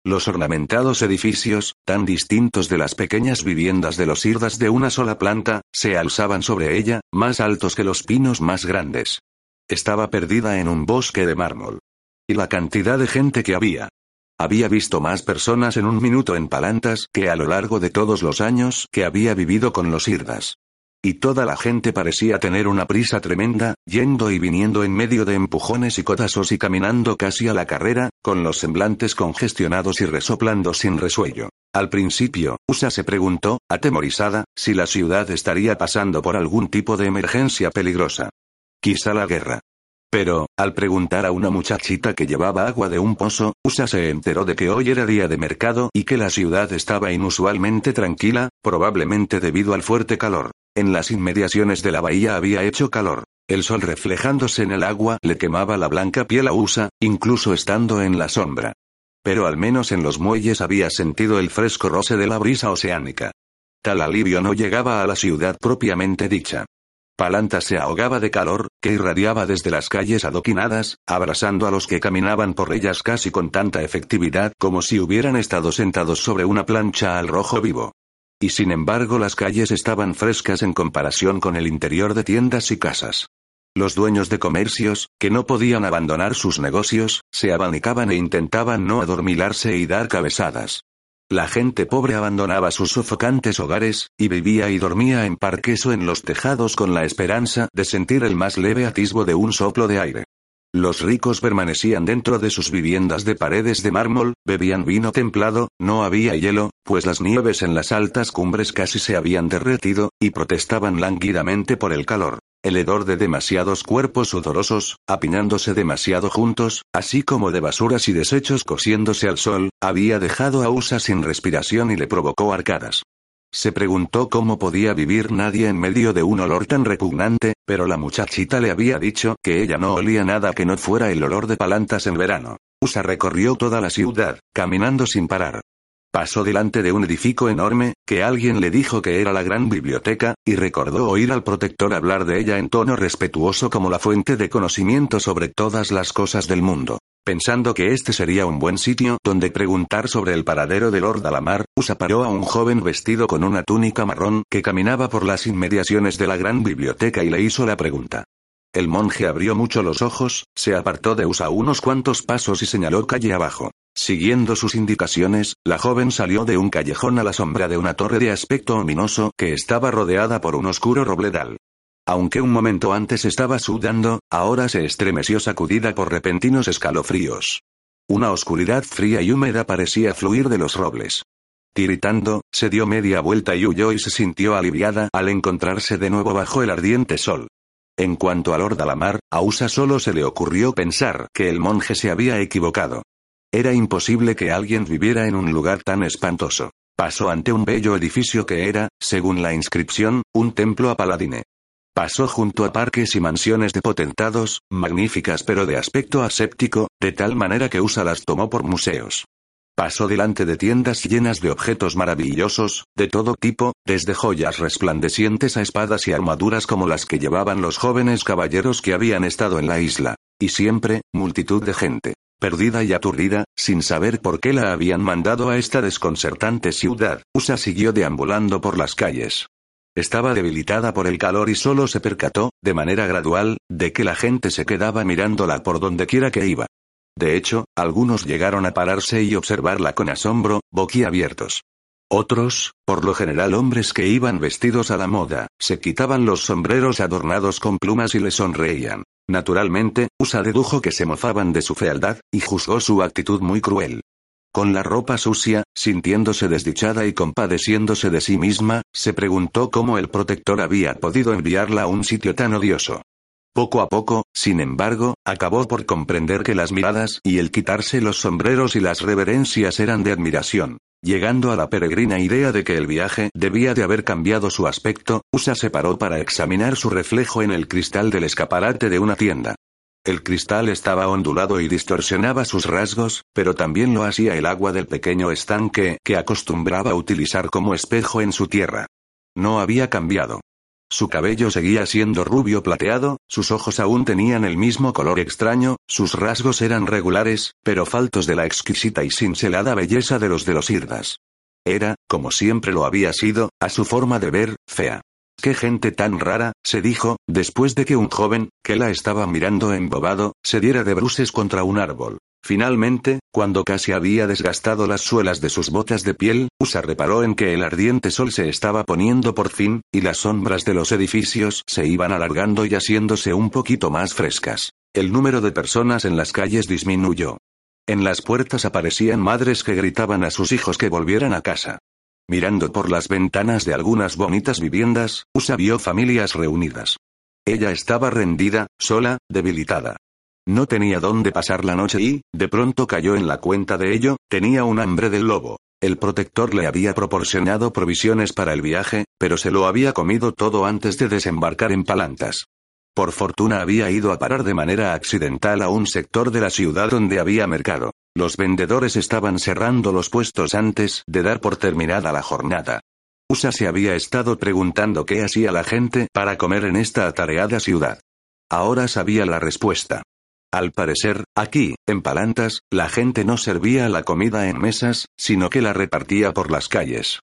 Los ornamentados edificios, tan distintos de las pequeñas viviendas de los irdas de una sola planta, se alzaban sobre ella, más altos que los pinos más grandes. Estaba perdida en un bosque de mármol. Y la cantidad de gente que había. Había visto más personas en un minuto en Palantas que a lo largo de todos los años que había vivido con los irdas. Y toda la gente parecía tener una prisa tremenda, yendo y viniendo en medio de empujones y cotazos y caminando casi a la carrera, con los semblantes congestionados y resoplando sin resuello. Al principio, Usa se preguntó, atemorizada, si la ciudad estaría pasando por algún tipo de emergencia peligrosa. Quizá la guerra. Pero, al preguntar a una muchachita que llevaba agua de un pozo, Usa se enteró de que hoy era día de mercado y que la ciudad estaba inusualmente tranquila, probablemente debido al fuerte calor. En las inmediaciones de la bahía había hecho calor. El sol reflejándose en el agua le quemaba la blanca piel a Usa, incluso estando en la sombra. Pero al menos en los muelles había sentido el fresco roce de la brisa oceánica. Tal alivio no llegaba a la ciudad propiamente dicha. Palanta se ahogaba de calor, que irradiaba desde las calles adoquinadas, abrasando a los que caminaban por ellas casi con tanta efectividad como si hubieran estado sentados sobre una plancha al rojo vivo. Y sin embargo las calles estaban frescas en comparación con el interior de tiendas y casas. Los dueños de comercios, que no podían abandonar sus negocios, se abanicaban e intentaban no adormilarse y dar cabezadas. La gente pobre abandonaba sus sofocantes hogares, y vivía y dormía en parques o en los tejados con la esperanza de sentir el más leve atisbo de un soplo de aire. Los ricos permanecían dentro de sus viviendas de paredes de mármol, bebían vino templado, no había hielo, pues las nieves en las altas cumbres casi se habían derretido, y protestaban lánguidamente por el calor. El hedor de demasiados cuerpos sudorosos, apinándose demasiado juntos, así como de basuras y desechos cosiéndose al sol, había dejado a Usa sin respiración y le provocó arcadas. Se preguntó cómo podía vivir nadie en medio de un olor tan repugnante, pero la muchachita le había dicho que ella no olía nada que no fuera el olor de palantas en verano. Usa recorrió toda la ciudad, caminando sin parar. Pasó delante de un edificio enorme, que alguien le dijo que era la gran biblioteca, y recordó oír al protector hablar de ella en tono respetuoso como la fuente de conocimiento sobre todas las cosas del mundo. Pensando que este sería un buen sitio donde preguntar sobre el paradero de Lord Alamar, Usa paró a un joven vestido con una túnica marrón que caminaba por las inmediaciones de la gran biblioteca y le hizo la pregunta. El monje abrió mucho los ojos, se apartó de Usa unos cuantos pasos y señaló calle abajo. Siguiendo sus indicaciones, la joven salió de un callejón a la sombra de una torre de aspecto ominoso que estaba rodeada por un oscuro robledal. Aunque un momento antes estaba sudando, ahora se estremeció sacudida por repentinos escalofríos. Una oscuridad fría y húmeda parecía fluir de los robles. Tiritando, se dio media vuelta y huyó y se sintió aliviada al encontrarse de nuevo bajo el ardiente sol. En cuanto a Lord Alamar, a Usa solo se le ocurrió pensar que el monje se había equivocado. Era imposible que alguien viviera en un lugar tan espantoso. Pasó ante un bello edificio que era, según la inscripción, un templo a Paladine. Pasó junto a parques y mansiones de potentados, magníficas pero de aspecto aséptico, de tal manera que Usa las tomó por museos. Pasó delante de tiendas llenas de objetos maravillosos, de todo tipo, desde joyas resplandecientes a espadas y armaduras como las que llevaban los jóvenes caballeros que habían estado en la isla. Y siempre, multitud de gente, perdida y aturdida, sin saber por qué la habían mandado a esta desconcertante ciudad. Usa siguió deambulando por las calles. Estaba debilitada por el calor y solo se percató, de manera gradual, de que la gente se quedaba mirándola por donde quiera que iba. De hecho, algunos llegaron a pararse y observarla con asombro, boquiabiertos. Otros, por lo general hombres que iban vestidos a la moda, se quitaban los sombreros adornados con plumas y le sonreían. Naturalmente, Usa dedujo que se mofaban de su fealdad, y juzgó su actitud muy cruel. Con la ropa sucia, sintiéndose desdichada y compadeciéndose de sí misma, se preguntó cómo el protector había podido enviarla a un sitio tan odioso. Poco a poco, sin embargo, acabó por comprender que las miradas y el quitarse los sombreros y las reverencias eran de admiración. Llegando a la peregrina idea de que el viaje debía de haber cambiado su aspecto, Usa se paró para examinar su reflejo en el cristal del escaparate de una tienda. El cristal estaba ondulado y distorsionaba sus rasgos, pero también lo hacía el agua del pequeño estanque que acostumbraba utilizar como espejo en su tierra. No había cambiado. Su cabello seguía siendo rubio plateado, sus ojos aún tenían el mismo color extraño, sus rasgos eran regulares, pero faltos de la exquisita y cincelada belleza de los de los Irdas. Era, como siempre lo había sido, a su forma de ver, fea. ¡Qué gente tan rara! se dijo, después de que un joven, que la estaba mirando embobado, se diera de bruces contra un árbol. Finalmente, cuando casi había desgastado las suelas de sus botas de piel, Usa reparó en que el ardiente sol se estaba poniendo por fin, y las sombras de los edificios se iban alargando y haciéndose un poquito más frescas. El número de personas en las calles disminuyó. En las puertas aparecían madres que gritaban a sus hijos que volvieran a casa. Mirando por las ventanas de algunas bonitas viviendas, Usa vio familias reunidas. Ella estaba rendida, sola, debilitada. No tenía dónde pasar la noche y, de pronto cayó en la cuenta de ello, tenía un hambre del lobo. El protector le había proporcionado provisiones para el viaje, pero se lo había comido todo antes de desembarcar en Palantas. Por fortuna había ido a parar de manera accidental a un sector de la ciudad donde había mercado. Los vendedores estaban cerrando los puestos antes de dar por terminada la jornada. Usa se había estado preguntando qué hacía la gente para comer en esta atareada ciudad. Ahora sabía la respuesta. Al parecer, aquí, en Palantas, la gente no servía la comida en mesas, sino que la repartía por las calles.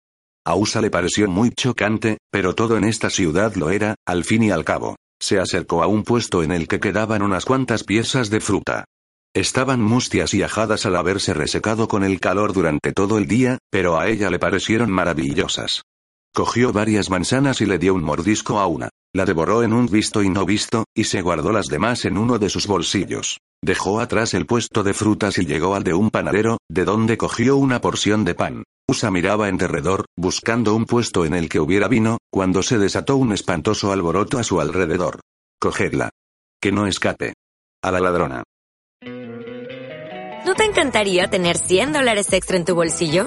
A Usa le pareció muy chocante, pero todo en esta ciudad lo era, al fin y al cabo. Se acercó a un puesto en el que quedaban unas cuantas piezas de fruta. Estaban mustias y ajadas al haberse resecado con el calor durante todo el día, pero a ella le parecieron maravillosas. Cogió varias manzanas y le dio un mordisco a una. La devoró en un visto y no visto, y se guardó las demás en uno de sus bolsillos. Dejó atrás el puesto de frutas y llegó al de un panadero, de donde cogió una porción de pan. Usa miraba en derredor, buscando un puesto en el que hubiera vino, cuando se desató un espantoso alboroto a su alrededor. Cogedla. Que no escape. A la ladrona. ¿No te encantaría tener 100 dólares extra en tu bolsillo?